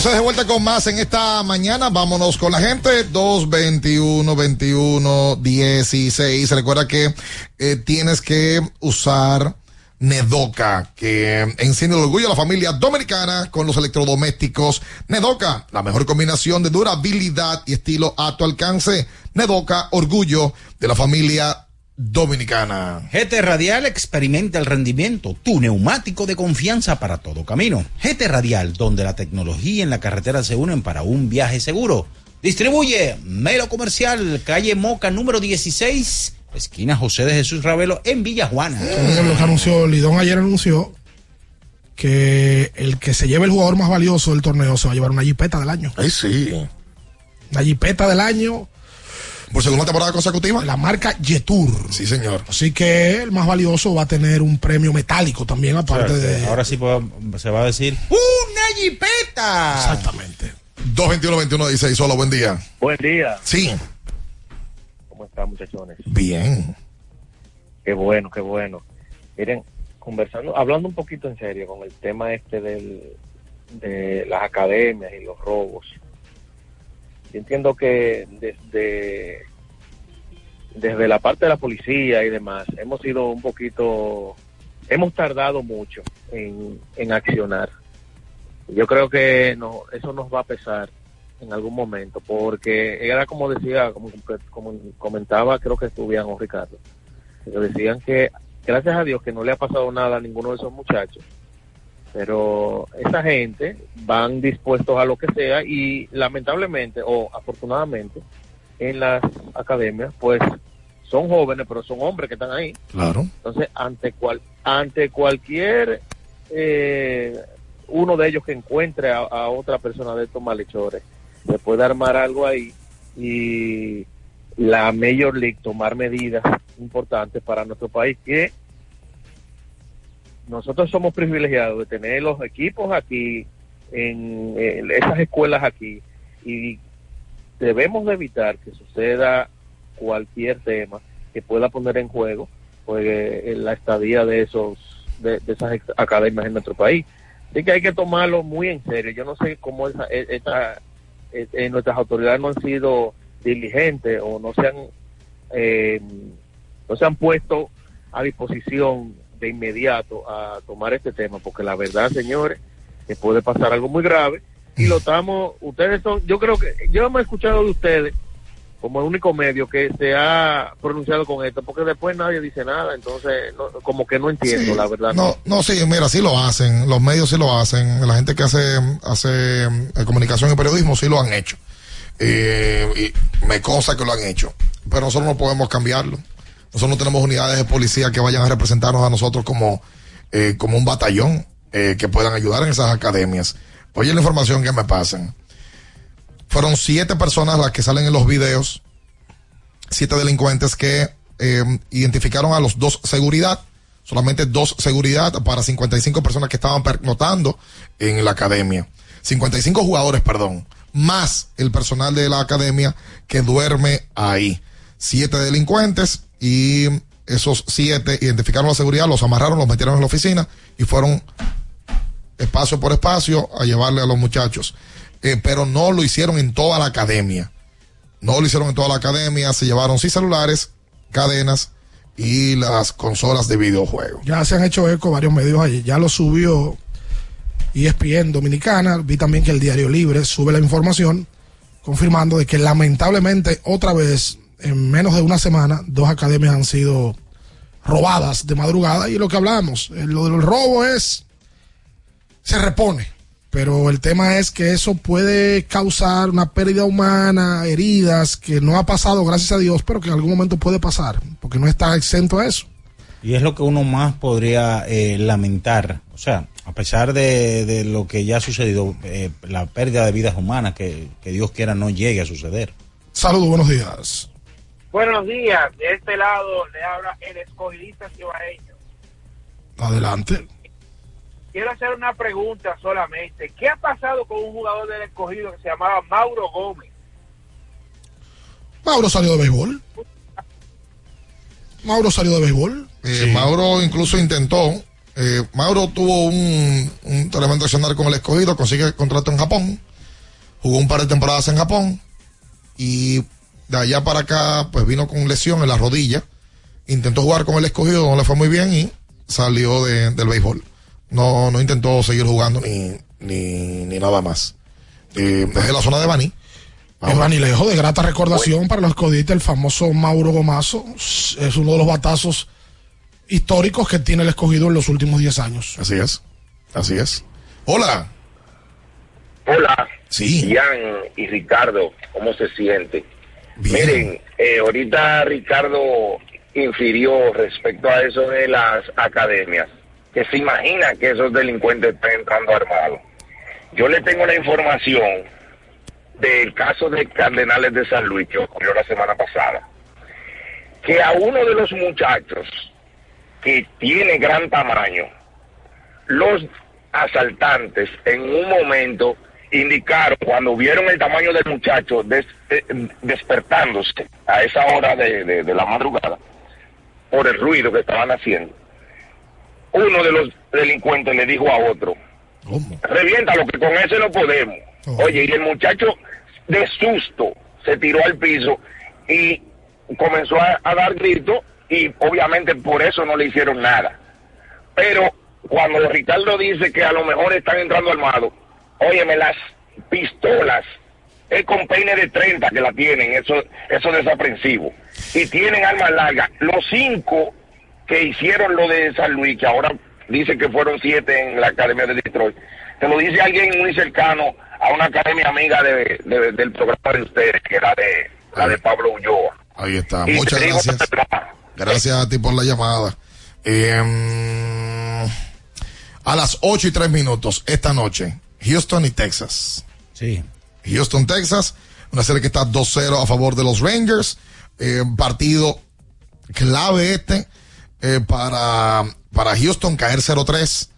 Entonces de vuelta con más en esta mañana. Vámonos con la gente. 221 21 16. Recuerda que eh, tienes que usar Nedoca, que enciende el orgullo de la familia dominicana con los electrodomésticos. Nedoca, la mejor combinación de durabilidad y estilo a tu alcance. Nedoca, orgullo de la familia dominicana. GT Radial experimenta el rendimiento, tu neumático de confianza para todo camino. GT Radial, donde la tecnología y la carretera se unen para un viaje seguro. Distribuye Melo Comercial, calle Moca número 16, esquina José de Jesús Ravelo en Villa Juana. Lo que anunció Lidón ayer anunció que el que se lleve el jugador más valioso del torneo se va a llevar una jipeta del año. Ay, sí. Una jipeta del año. Por segunda temporada consecutiva. La marca Jetour. Sí, señor. Así que el más valioso va a tener un premio metálico también, aparte de. Ahora sí puedo- se va a decir ¡Una jipeta! Exactamente. 221 21 16. Solo, buen día. Buen día. Sí. ¿Cómo están, muchachones? Bien. Qué bueno, qué bueno. Miren, conversando, hablando un poquito en serio con el tema este del, de las academias y los robos. Yo entiendo que desde, desde la parte de la policía y demás, hemos sido un poquito, hemos tardado mucho en, en accionar. Yo creo que no, eso nos va a pesar en algún momento, porque era como decía, como, comentaba, creo que estuvieron o Ricardo, que decían que gracias a Dios que no le ha pasado nada a ninguno de esos muchachos, pero esa gente van dispuestos a lo que sea y lamentablemente o afortunadamente en las academias pues son jóvenes pero son hombres que están ahí Claro. entonces ante cual ante cualquier eh, uno de ellos que encuentre a, a otra persona de estos malhechores, se puede armar algo ahí y la Major League tomar medidas importantes para nuestro país que nosotros somos privilegiados de tener los equipos aquí en, esas escuelas aquí y debemos de evitar que suceda cualquier tema que pueda poner en juego pues eh, la estadía de esos de, esas academias en nuestro país. Así que hay que tomarlo muy en serio. Yo no sé cómo esa, e- esa- eh, eh, nuestras autoridades no han sido diligentes o no se han eh, no se han puesto a disposición de inmediato a tomar este tema porque la verdad señores que puede pasar algo muy grave y lo estamos ustedes son yo creo que yo me he escuchado de ustedes como el único medio que se ha pronunciado con esto porque después nadie dice nada entonces no- como que no entiendo Sí, la verdad No, no, sí, mira, sí lo hacen, los medios sí lo hacen, la gente que hace, hace eh, comunicación y periodismo sí lo han hecho. Eh, y me consta que lo han hecho, pero nosotros no podemos cambiarlo. Nosotros no tenemos unidades de policía que vayan a representarnos a nosotros como, eh, como un batallón eh, que puedan ayudar en esas academias. Oye la información que me pasan. Fueron siete personas las que salen en los videos, siete delincuentes que eh, identificaron a los dos seguridad, solamente dos seguridad para 55 personas que estaban pernotando en la academia. 55 jugadores, perdón, más el personal de la academia que duerme ahí. Siete delincuentes y esos siete identificaron la seguridad, los amarraron, los metieron en la oficina y fueron espacio por espacio a llevarle a los muchachos. Eh, pero no lo hicieron en toda la academia. No lo hicieron en toda la academia, se llevaron sí celulares, cadenas y las consolas de videojuegos. Ya se han hecho eco varios medios allí. Ya lo subió E ESPN Dominicana. Vi también que el Diario Libre sube la información confirmando de que lamentablemente otra vez en menos de una semana dos academias han sido robadas de madrugada y lo que hablamos, eh, lo del robo es se repone, pero el tema es que eso puede causar una pérdida humana, heridas que no ha pasado gracias a Dios, pero que en algún momento puede pasar, porque no está exento a eso. Y es lo que uno más podría eh, lamentar. O sea, a pesar de, de lo que ya ha sucedido, eh, la pérdida de vidas humanas, que, que Dios quiera no llegue a suceder. Saludos, buenos días. Buenos días, de este lado le habla el escogidista cibaeño. Adelante. Quiero hacer una pregunta solamente. ¿Qué ha pasado con un jugador del escogido que se llamaba Mauro Gómez? Mauro salió de béisbol. Mauro salió de béisbol. Eh, Mauro incluso intentó. eh, Mauro tuvo un, un tremendo accionar con el escogido, consigue contrato en Japón, jugó un par de temporadas en Japón y de allá para acá pues vino con lesión en la rodilla, intentó jugar con el escogido, no le fue muy bien y salió de- del béisbol. No, no intentó seguir jugando ni, ni, ni nada más. Eh, desde la zona de Bani. Es vanilejo de grata recordación para los codistas, el famoso Mauro Gomazo. Es uno de los batazos históricos que tiene el escogido en los últimos 10 años. Así es. Así es. Hola. Hola. Sí. Ian y Ricardo, ¿cómo se siente? Miren, eh, ahorita Ricardo infirió respecto a eso de las academias, que se imagina que esos delincuentes están entrando armados. Yo le tengo la información del caso de Cardenales de San Luis que ocurrió la semana pasada, que a uno de los muchachos que tiene gran tamaño, los asaltantes en un momento indicaron cuando vieron el tamaño del muchacho des- eh, despertándose a esa hora de, de- de la madrugada por el ruido que estaban haciendo. Uno de los delincuentes le dijo a otro, reviéntalo que con ese no podemos. Oye, y el muchacho de susto se tiró al piso y comenzó a, a dar gritos y obviamente por eso no le hicieron nada. Pero cuando Ricardo dice que a lo mejor están entrando armados, óyeme, las pistolas es con peine de 30 que la tienen, eso, eso desaprensivo. Y tienen armas largas. Los cinco que hicieron lo de San Luis, que ahora dice que fueron siete en la Academia de Detroit, te lo dice alguien muy cercano a una academia amiga de, de- del programa de ustedes, que era de la de Pablo Ulloa. Ahí está. Y Muchas gracias. Gracias a ti por la llamada. Eh, a las 8 y 3 minutos esta noche. Houston y Texas. Sí. Houston, Texas. Una serie que está 2-0 a favor de los Rangers. Eh, partido clave este eh, para, para Houston caer 0-3.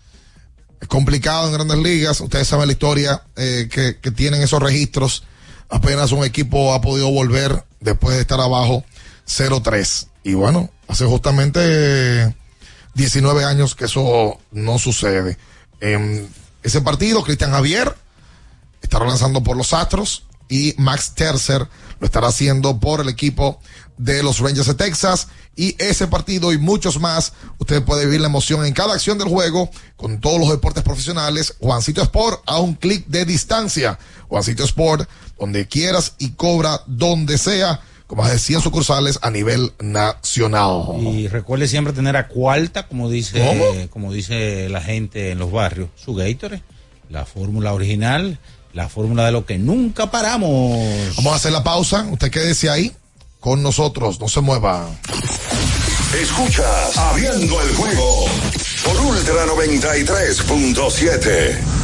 Es complicado en grandes ligas. Ustedes saben la historia eh, que, que tienen esos registros. Apenas un equipo ha podido volver después de estar abajo 0-3. Y bueno, hace justamente 19 años que eso no sucede. En ese partido, Cristian Javier estará lanzando por los Astros y Max Tercer lo estará haciendo por el equipo de los Rangers de Texas. Y ese partido y muchos más, usted puede vivir la emoción en cada acción del juego con todos los deportes profesionales. Juancito Sport a un clic de distancia. Juancito Sport, donde quieras y cobra donde sea con más de 100 sucursales a nivel nacional. Y recuerde siempre tener a cuarta, como dice, como dice la gente en los barrios, su Gatorade, la fórmula original, la fórmula de lo que nunca paramos. Vamos a hacer la pausa. Usted quédese ahí con nosotros, no se mueva. Escuchas Abriendo el juego por Ultra 93.7.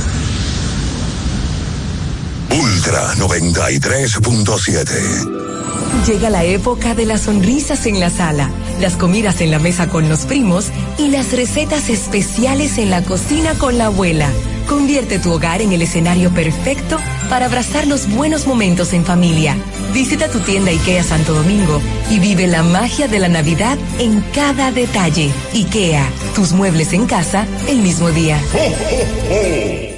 Ultra 93.7. Llega la época de las sonrisas en la sala, las comidas en la mesa con los primos y las recetas especiales en la cocina con la abuela. Convierte tu hogar en el escenario perfecto para abrazar los buenos momentos en familia. Visita tu tienda IKEA Santo Domingo y vive la magia de la Navidad en cada detalle. IKEA, tus muebles en casa el mismo día. <laughs>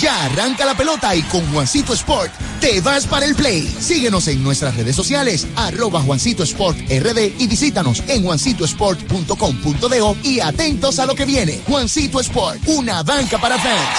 Ya arranca la pelota y con Juancito Sport te vas para el play. Síguenos en nuestras redes sociales, arroba Juancito Sport RD y visítanos en juancitosport.com.do y atentos a lo que viene. Juancito Sport, una banca para fans.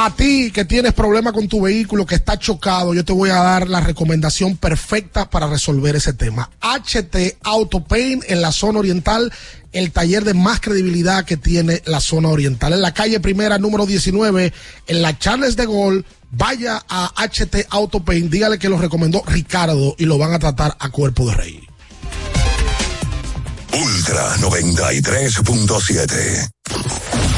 A ti que tienes problema con tu vehículo, que está chocado, yo te voy a dar la recomendación perfecta para resolver ese tema. HT Auto Paint en la zona oriental, el taller de más credibilidad que tiene la zona oriental. En la calle primera, número 19, en la Charles de Gaulle, vaya a HT Auto Paint, dígale que lo recomendó Ricardo y lo van a tratar a cuerpo de rey. Ultra 93.7.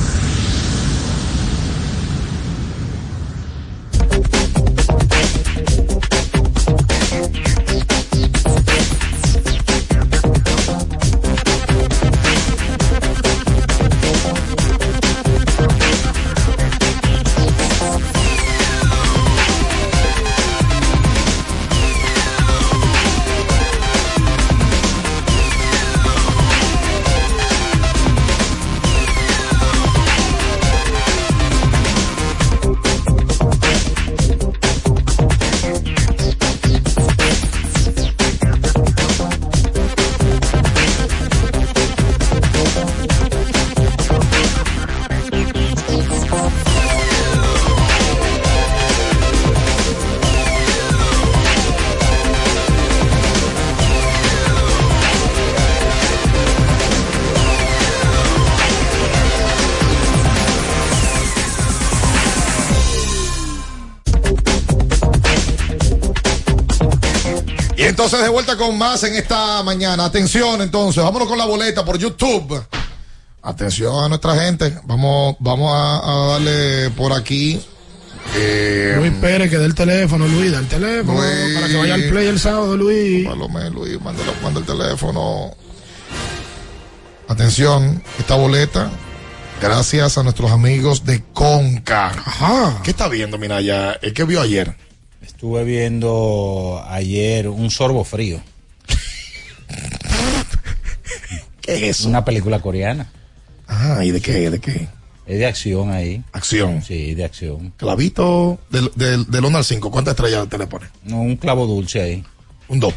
entonces de vuelta con más en esta mañana. Atención, entonces, vámonos con la boleta por YouTube. Atención a nuestra gente. Vamos, vamos a, a darle por aquí. Eh, Luis Pérez, que dé el teléfono, Luis, da el teléfono Luis. para que vaya al play el sábado, Luis. Palomé, Luis, mándalo, manda el teléfono. Atención, esta boleta, gracias a nuestros amigos de Conca. Ajá. ¿Qué está viendo, Minaya? ¿El que vio ayer? Estuve viendo ayer un sorbo frío. <laughs> ¿Qué es eso? Una película coreana. Ah, ¿y de qué? ¿De qué? Es de acción ahí. Acción. Sí, de acción. Clavito del, del, del 1 al 5. ¿Cuántas estrellas te le pone? No, un clavo dulce ahí. Un 2.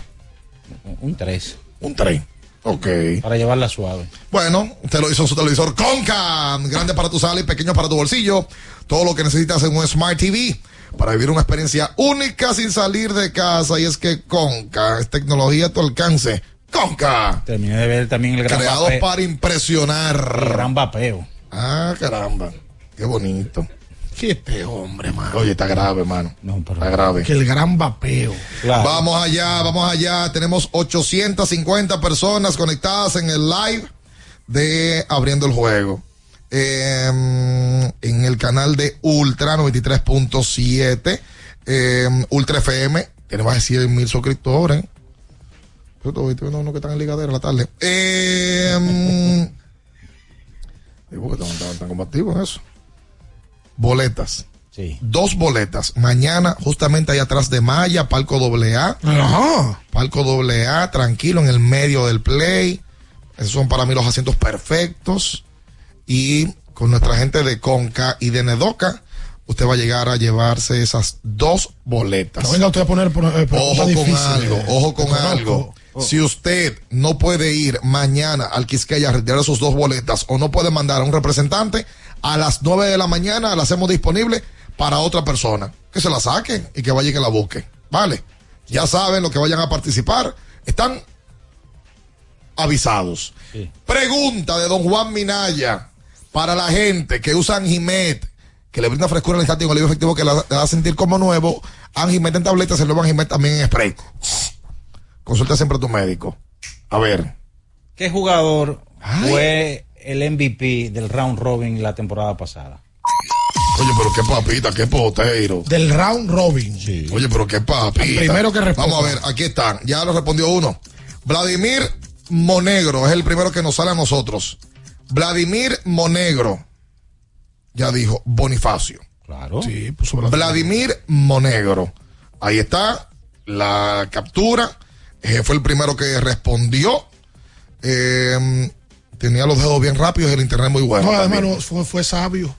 Un 3. Un 3. Ok. Para llevarla suave. Bueno, usted lo hizo en su televisor Conca. Grande para tu sala y pequeño para tu bolsillo. Todo lo que necesitas en un Smart TV para vivir una experiencia única sin salir de casa. Y es que Conca es tecnología a tu alcance. Conca. Terminé de ver también el gran Creado vapeo. para impresionar. El gran vapeo. Ah, caramba. Qué bonito. ¿Qué este hombre, mano? Oye, está grave, hermano. Está grave. Que el gran vapeo. Vamos allá, vamos allá. Tenemos 850 personas conectadas en el live de Abriendo el Juego. Eh, en el canal de Ultra 93.7. eh, Ultra FM. Tiene más de 100 mil suscriptores. Yo estoy viendo uno que están en ligadera la tarde. Eh, digo que están, están combativos en eso. Boletas. Sí. Dos boletas. Mañana, justamente ahí atrás de Maya, Palco AA. Ajá. Palco AA, tranquilo, en el medio del play. Esos son para mí los asientos perfectos. Y con nuestra gente de Conca y de Nedoca, usted va a llegar a llevarse esas dos boletas. No venga usted a poner por, eh, preguntas Ojo con algo, ojo con algo. Si usted no puede ir mañana al Quisqueya a retirar sus dos boletas o no puede mandar a un representante, a las 9 de la mañana la hacemos disponible para otra persona. Que se la saque y que vaya y que la busque. ¿Vale? Ya saben lo que vayan a participar. Están avisados. Pregunta de don Juan Minaya para la gente que usa Anjimet, que le brinda frescura al instante y un alivio efectivo que la, la da sentir como nuevo. Anjimet en tabletas, el nuevo Anjimet también en spray. Consulta siempre a tu médico. A ver. ¿Qué jugador fue el MVP del round robin la temporada pasada? Oye, pero qué papita, qué potero. Del round robin. Oye, pero qué papita. El primero que responda. Vamos a ver, aquí están. Ya lo respondió uno. Vladimir Monegro es el primero que nos sale a nosotros. Vladimir Monegro. Ya dijo Bonifacio. Claro. Sí, puso Vladimir Monegro. Ahí está la captura. Eh, fue el primero que respondió. Eh, tenía los dedos bien rápidos y el internet muy bueno. No, además no, fue, fue sabio.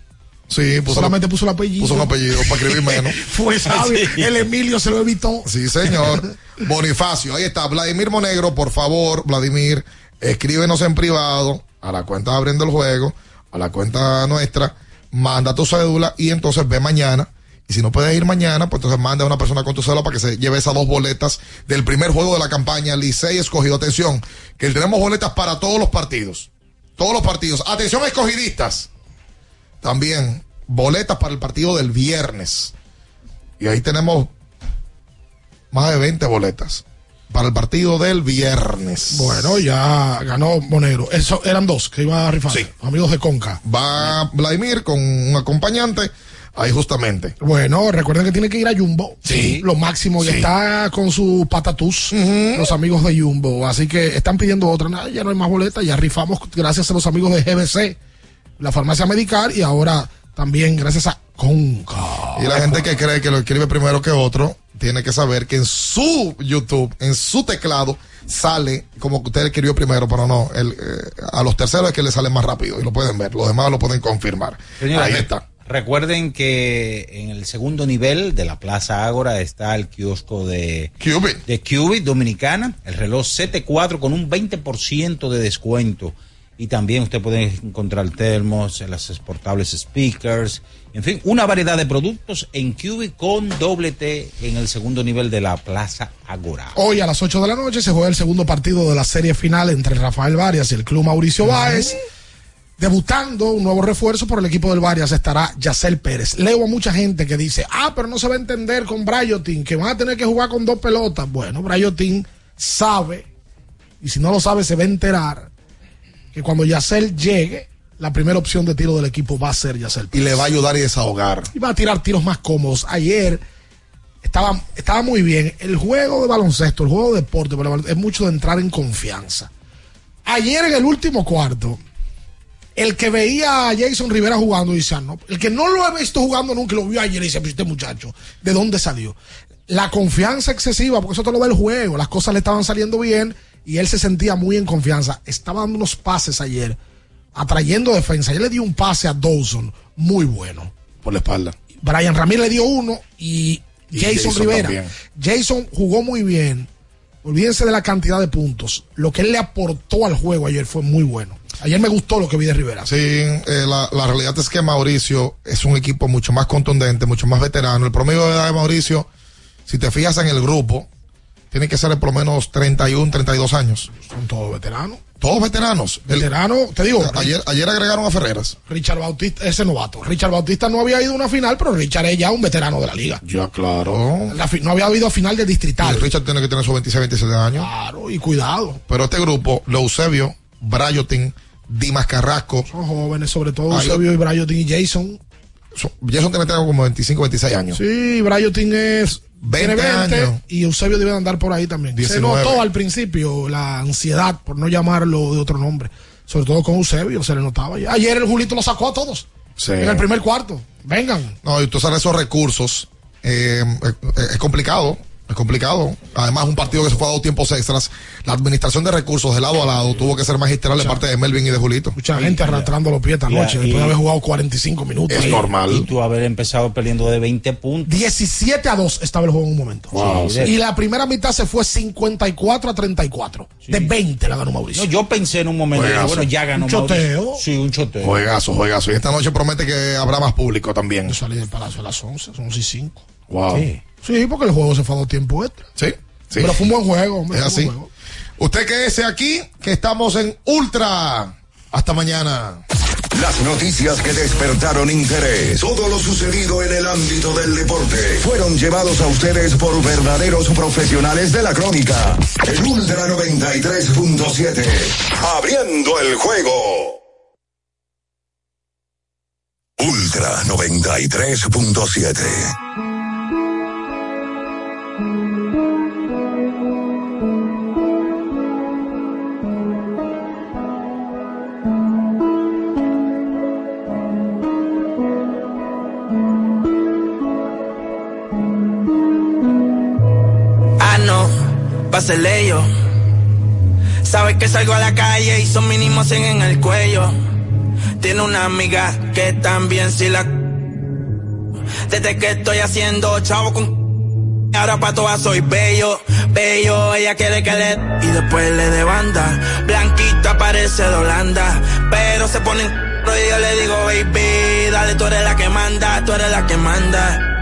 Sí, puso Solamente puso el apellido. puso un apellido para escribir <laughs> menos. Fue sabio. El Emilio se lo evitó. Sí, señor. <laughs> Bonifacio, ahí está. Vladimir Monegro, por favor, Vladimir, escríbenos en privado a la cuenta abriendo el juego, a la cuenta nuestra, manda tu cédula y entonces ve mañana. Y si no puedes ir mañana, pues entonces manda a una persona con tu cédula para que se lleve esas dos boletas del primer juego de la campaña. Licey escogido. Atención, que tenemos boletas para todos los partidos. Todos los partidos. Atención, escogidistas. También boletas para el partido del viernes. Y ahí tenemos más de 20 boletas para el partido del viernes. Bueno, ya ganó Monegro. Eso eran dos que iban a rifar. Amigos de Conca. Va Vladimir con un acompañante. Ahí justamente. Bueno, recuerden que tiene que ir a Jumbo. Sí. Lo máximo. Y Sí. está con su patatús. Los amigos de Jumbo. Así que están pidiendo otra. Nada, ya no hay más boletas. Ya rifamos gracias a los amigos de GBC. La farmacia medical. Y ahora también gracias a Conca. Y la gente que cree que lo escribe primero que otro, tiene que saber que en su YouTube, en su teclado, sale como que usted escribió primero, pero no. El, eh, a los terceros es que le sale más rápido y lo pueden ver. Los demás lo pueden confirmar. Señores, Ahí está. Recuerden que en el segundo nivel de la Plaza Ágora está el kiosco de Cubit, de Cubit Dominicana, el reloj CT4 con un 20% de descuento. Y también usted puede encontrar termos, las exportables speakers, en fin, una variedad de productos en Cubit con doble T en el segundo nivel de la Plaza Ágora. Hoy a las 8 de la noche se juega el segundo partido de la serie final entre Rafael Varias y el Club Mauricio Báez. Debutando un nuevo refuerzo por el equipo del Varias estará Yacel Pérez. Leo a mucha gente que dice, ah, pero no se va a entender con Brayotin, que van a tener que jugar con dos pelotas. Bueno, Brayotin sabe, y si no lo sabe se va a enterar, que cuando Yacel llegue, la primera opción de tiro del equipo va a ser Yacel Y le va a ayudar y desahogar. Y va a tirar tiros más cómodos. Ayer estaba, estaba muy bien. El juego de baloncesto, el juego de deporte, es mucho de entrar en confianza. Ayer en el último cuarto, el que veía a Jason Rivera jugando dice, no, el que no lo ha visto jugando nunca lo vio ayer y dice, pues este muchacho, ¿de dónde salió? La confianza excesiva, porque eso te lo ve el juego, las cosas le estaban saliendo bien y él se sentía muy en confianza. Estaba dando unos pases ayer, atrayendo defensa. Ayer le dio un pase a Dawson muy bueno. Por la espalda. Brian Ramírez le dio uno y, Jason, Rivera. Jason jugó muy bien. Olvídense de la cantidad de puntos. Lo que él le aportó al juego ayer fue muy bueno. Ayer me gustó lo que vi de Rivera. Sí, eh, la, la, realidad es que Mauricio es un equipo mucho más contundente, mucho más veterano. El promedio de edad de Mauricio, si te fijas en el grupo, tiene que ser de por lo menos 31, 32 años. Son todos veteranos. Todos veteranos. Veterano, te digo. Ayer, ayer agregaron a Ferreras. Richard Bautista, ese novato. Richard Bautista no había ido a una final, pero Richard es ya un veterano de la liga. Ya, claro. no había ido a final de distrital. Richard tiene que tener sus 26, 27 años. Claro, y cuidado. Pero este grupo, Eusebio, Brayotin, Dimas Carrasco. Son jóvenes, sobre todo Eusebio y Brayotin y Jason. Jason tiene como 25, 26 años. Sí, Brayotin es 20, años. y Eusebio debe andar por ahí también. Se notó al principio la ansiedad, por no llamarlo de otro nombre. Sobre todo con Eusebio, se le notaba. Ayer el Julito lo sacó a todos. En el primer cuarto. Vengan. No, y tú sabes esos recursos. Eh, es complicado es complicado. Además, un partido que se fue a dos tiempos extras. La administración de recursos de lado a lado tuvo que ser magistral de parte de Melvin y de Julito. Mucha gente arrastrando los pies esta noche después de haber jugado 45 minutos. Es normal. Y tú haber empezado peleando de 20 puntos. 17 a 2 estaba el juego en un momento. Y la primera mitad se fue 54 a 34. De 20 la ganó Mauricio. No, yo pensé en un momento, bueno, ya ganó un choteo. Sí, un choteo. Juegazo, juegazo. Y esta noche promete que habrá más público también. Yo salí del Palacio a las 11, son 11 y 5. Wow. Sí, porque el juego se fue a dos tiempos extra. Sí, sí. Pero fue un buen juego. Hombre, es así. Usted quédese aquí, que estamos en Ultra. Hasta mañana. Las noticias que despertaron interés, todo lo sucedido en el ámbito del deporte, fueron llevados a ustedes por verdaderos profesionales de la crónica. En Ultra 93.7, abriendo el juego. Ultra 93.7. yo. Sabes que salgo a la calle y son mínimos en el cuello. Tiene una amiga que también si la. Desde que estoy haciendo chavo con. Ahora pa' todas soy bello, bello, ella quiere que le. Y después le de banda. Blanquita parece de Holanda. Pero se pone y yo le digo, baby, dale, tú eres la que manda, tú eres la que manda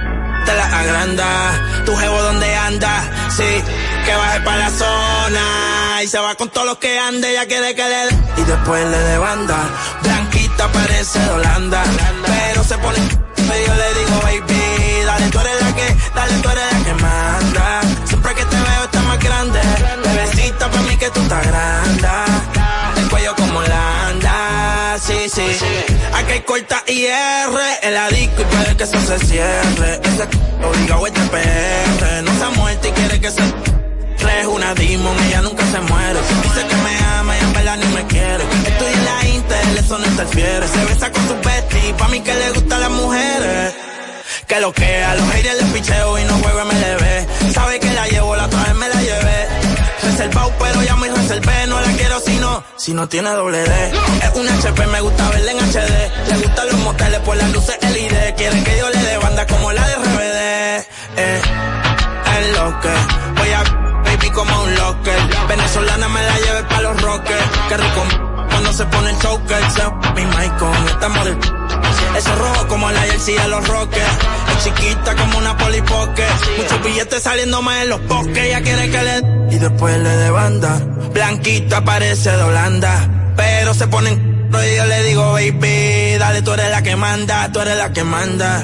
te la agranda. Tu jevo donde anda, sí, que baje para la zona. Y se va con todos los que ande, ya quiere que le Y después le de banda. Blanquita parece de Holanda. Pero se pone y yo le digo, baby, dale, tú eres la que, dale, tú eres la que manda. Siempre que te veo está más grande. Bebecita para mí que tú estás grande. El cuello como la anda, sí, sí. Aquí hay corta IR en la disco y puede que eso se cierre. Ese obligado este PR. No se ha muerto y quiere que se es una demon, ella nunca se muere. Dice que me ama y en verdad ni me quiere. Estoy en la Intel, eso no interfiere. Se besa con su bestie, pa' mí que le gustan las mujeres. Que lo que a los haters les picheo y no juego MLB. Sabe que la llevo, la otra vez me la llevé. Reservado, pero ya me reservé, no la quiero si no, si no tiene doble D. Es un HP, me gusta verla en HD. Le gustan los moteles por las luces LED. Quiere que yo le dé banda como la de RBD. Eh, es lo que voy a como un locker. Venezolana me la lleve pa' los rockers. Que rico cuando se pone el choker. Mi mic con esta model. Ese rojo como la jersey de los rockers. Es chiquita como una polipoque. Muchos billetes saliendo más en los bosques. Ella quiere que le... Y después le de banda. Blanquita parece de Holanda. Pero se ponen y yo le digo, baby, dale, tú eres la que manda, tú eres la que manda.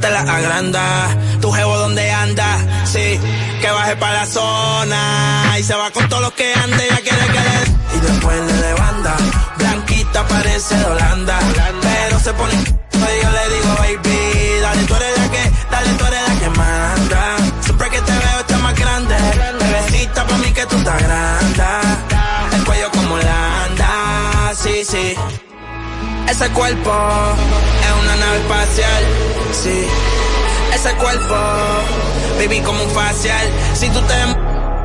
Te la agranda, tu jevo donde anda, sí, que baje para la zona y se va con todos los que ande, ya quiere que le... Y después le levanta, blanquita parece de Holanda, pero se pone... Y yo le digo, baby, dale, tú eres la que, dale, tú eres la que manda. Siempre que te veo está más grande, bebecita pa' mí que tú estás grande. El cuello como la anda, sí, sí. Ese cuerpo es una nave espacial, sí. Ese cuerpo, baby, como un facial. Si tú te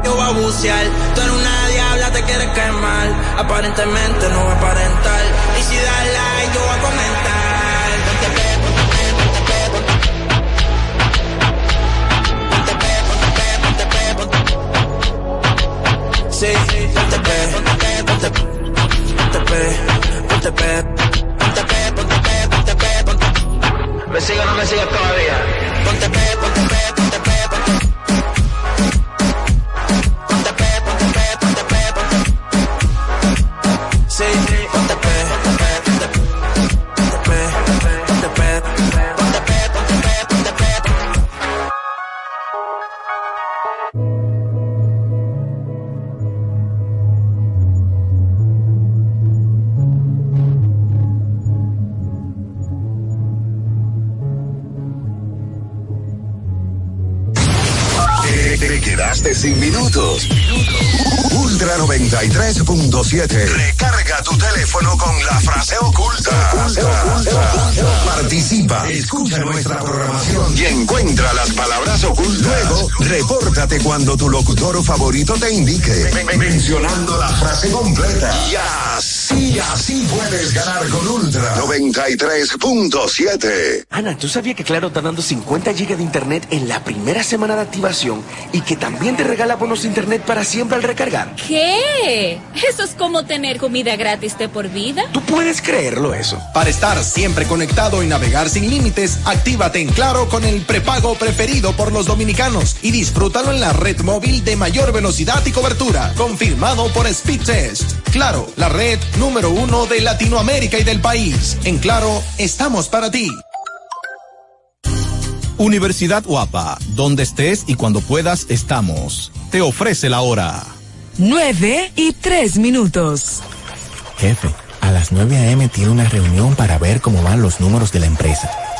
yo voy a bucear. Tú eres una diabla, te quieres quemar. Aparentemente no va a aparentar. Y si das like, yo voy a comentar. Sí, ponte pe, ponte pe, ponte pe, ponte pe, ponte pe, ponte pe, ponte pe, ponte pe, ponte ¿Me sigue o no me sigue todavía? Ponte pe, ponte pe, ponte pe, sin minutos. Ultra 93.7. Recarga tu teléfono con la frase oculta. Participa, escucha nuestra programación y encuentra las palabras ocultas. Luego, repórtate cuando tu locutor favorito te indique, mencionando la frase completa. Y así, así puedes ganar con Ultra 93.7. Ana, ¿tú sabías que Claro está dando 50 gigas de internet en la primera semana de activación y que también te regala bonos de internet para siempre al recargar? ¿Qué? Eso es como tener comida gratis de por vida. ¿Tú puedes creerlo eso? Para estar siempre conectado y navegar sin límites, actívate en Claro con el prepago preferido por los dominicanos y disfrútalo en la red móvil de mayor velocidad y cobertura, confirmado por Speedtest. Claro, la red número uno de Latinoamérica y del país. En Claro, estamos para ti. Universidad Guapa, donde estés y cuando puedas estamos. Te ofrece la hora. 9 y 3 minutos. Jefe, a las 9 a.m. tiene una reunión para ver cómo van los números de la empresa.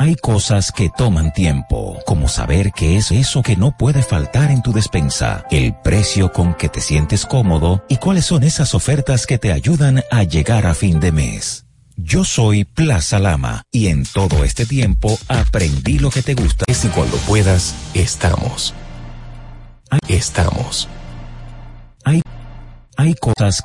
Hay cosas que toman tiempo, como saber qué es eso que no puede faltar en tu despensa, el precio con que te sientes cómodo y cuáles son esas ofertas que te ayudan a llegar a fin de mes. Yo soy Plaza Lama y en todo este tiempo aprendí lo que te gusta. Y cuando puedas, estamos. Estamos. Hay, hay cosas que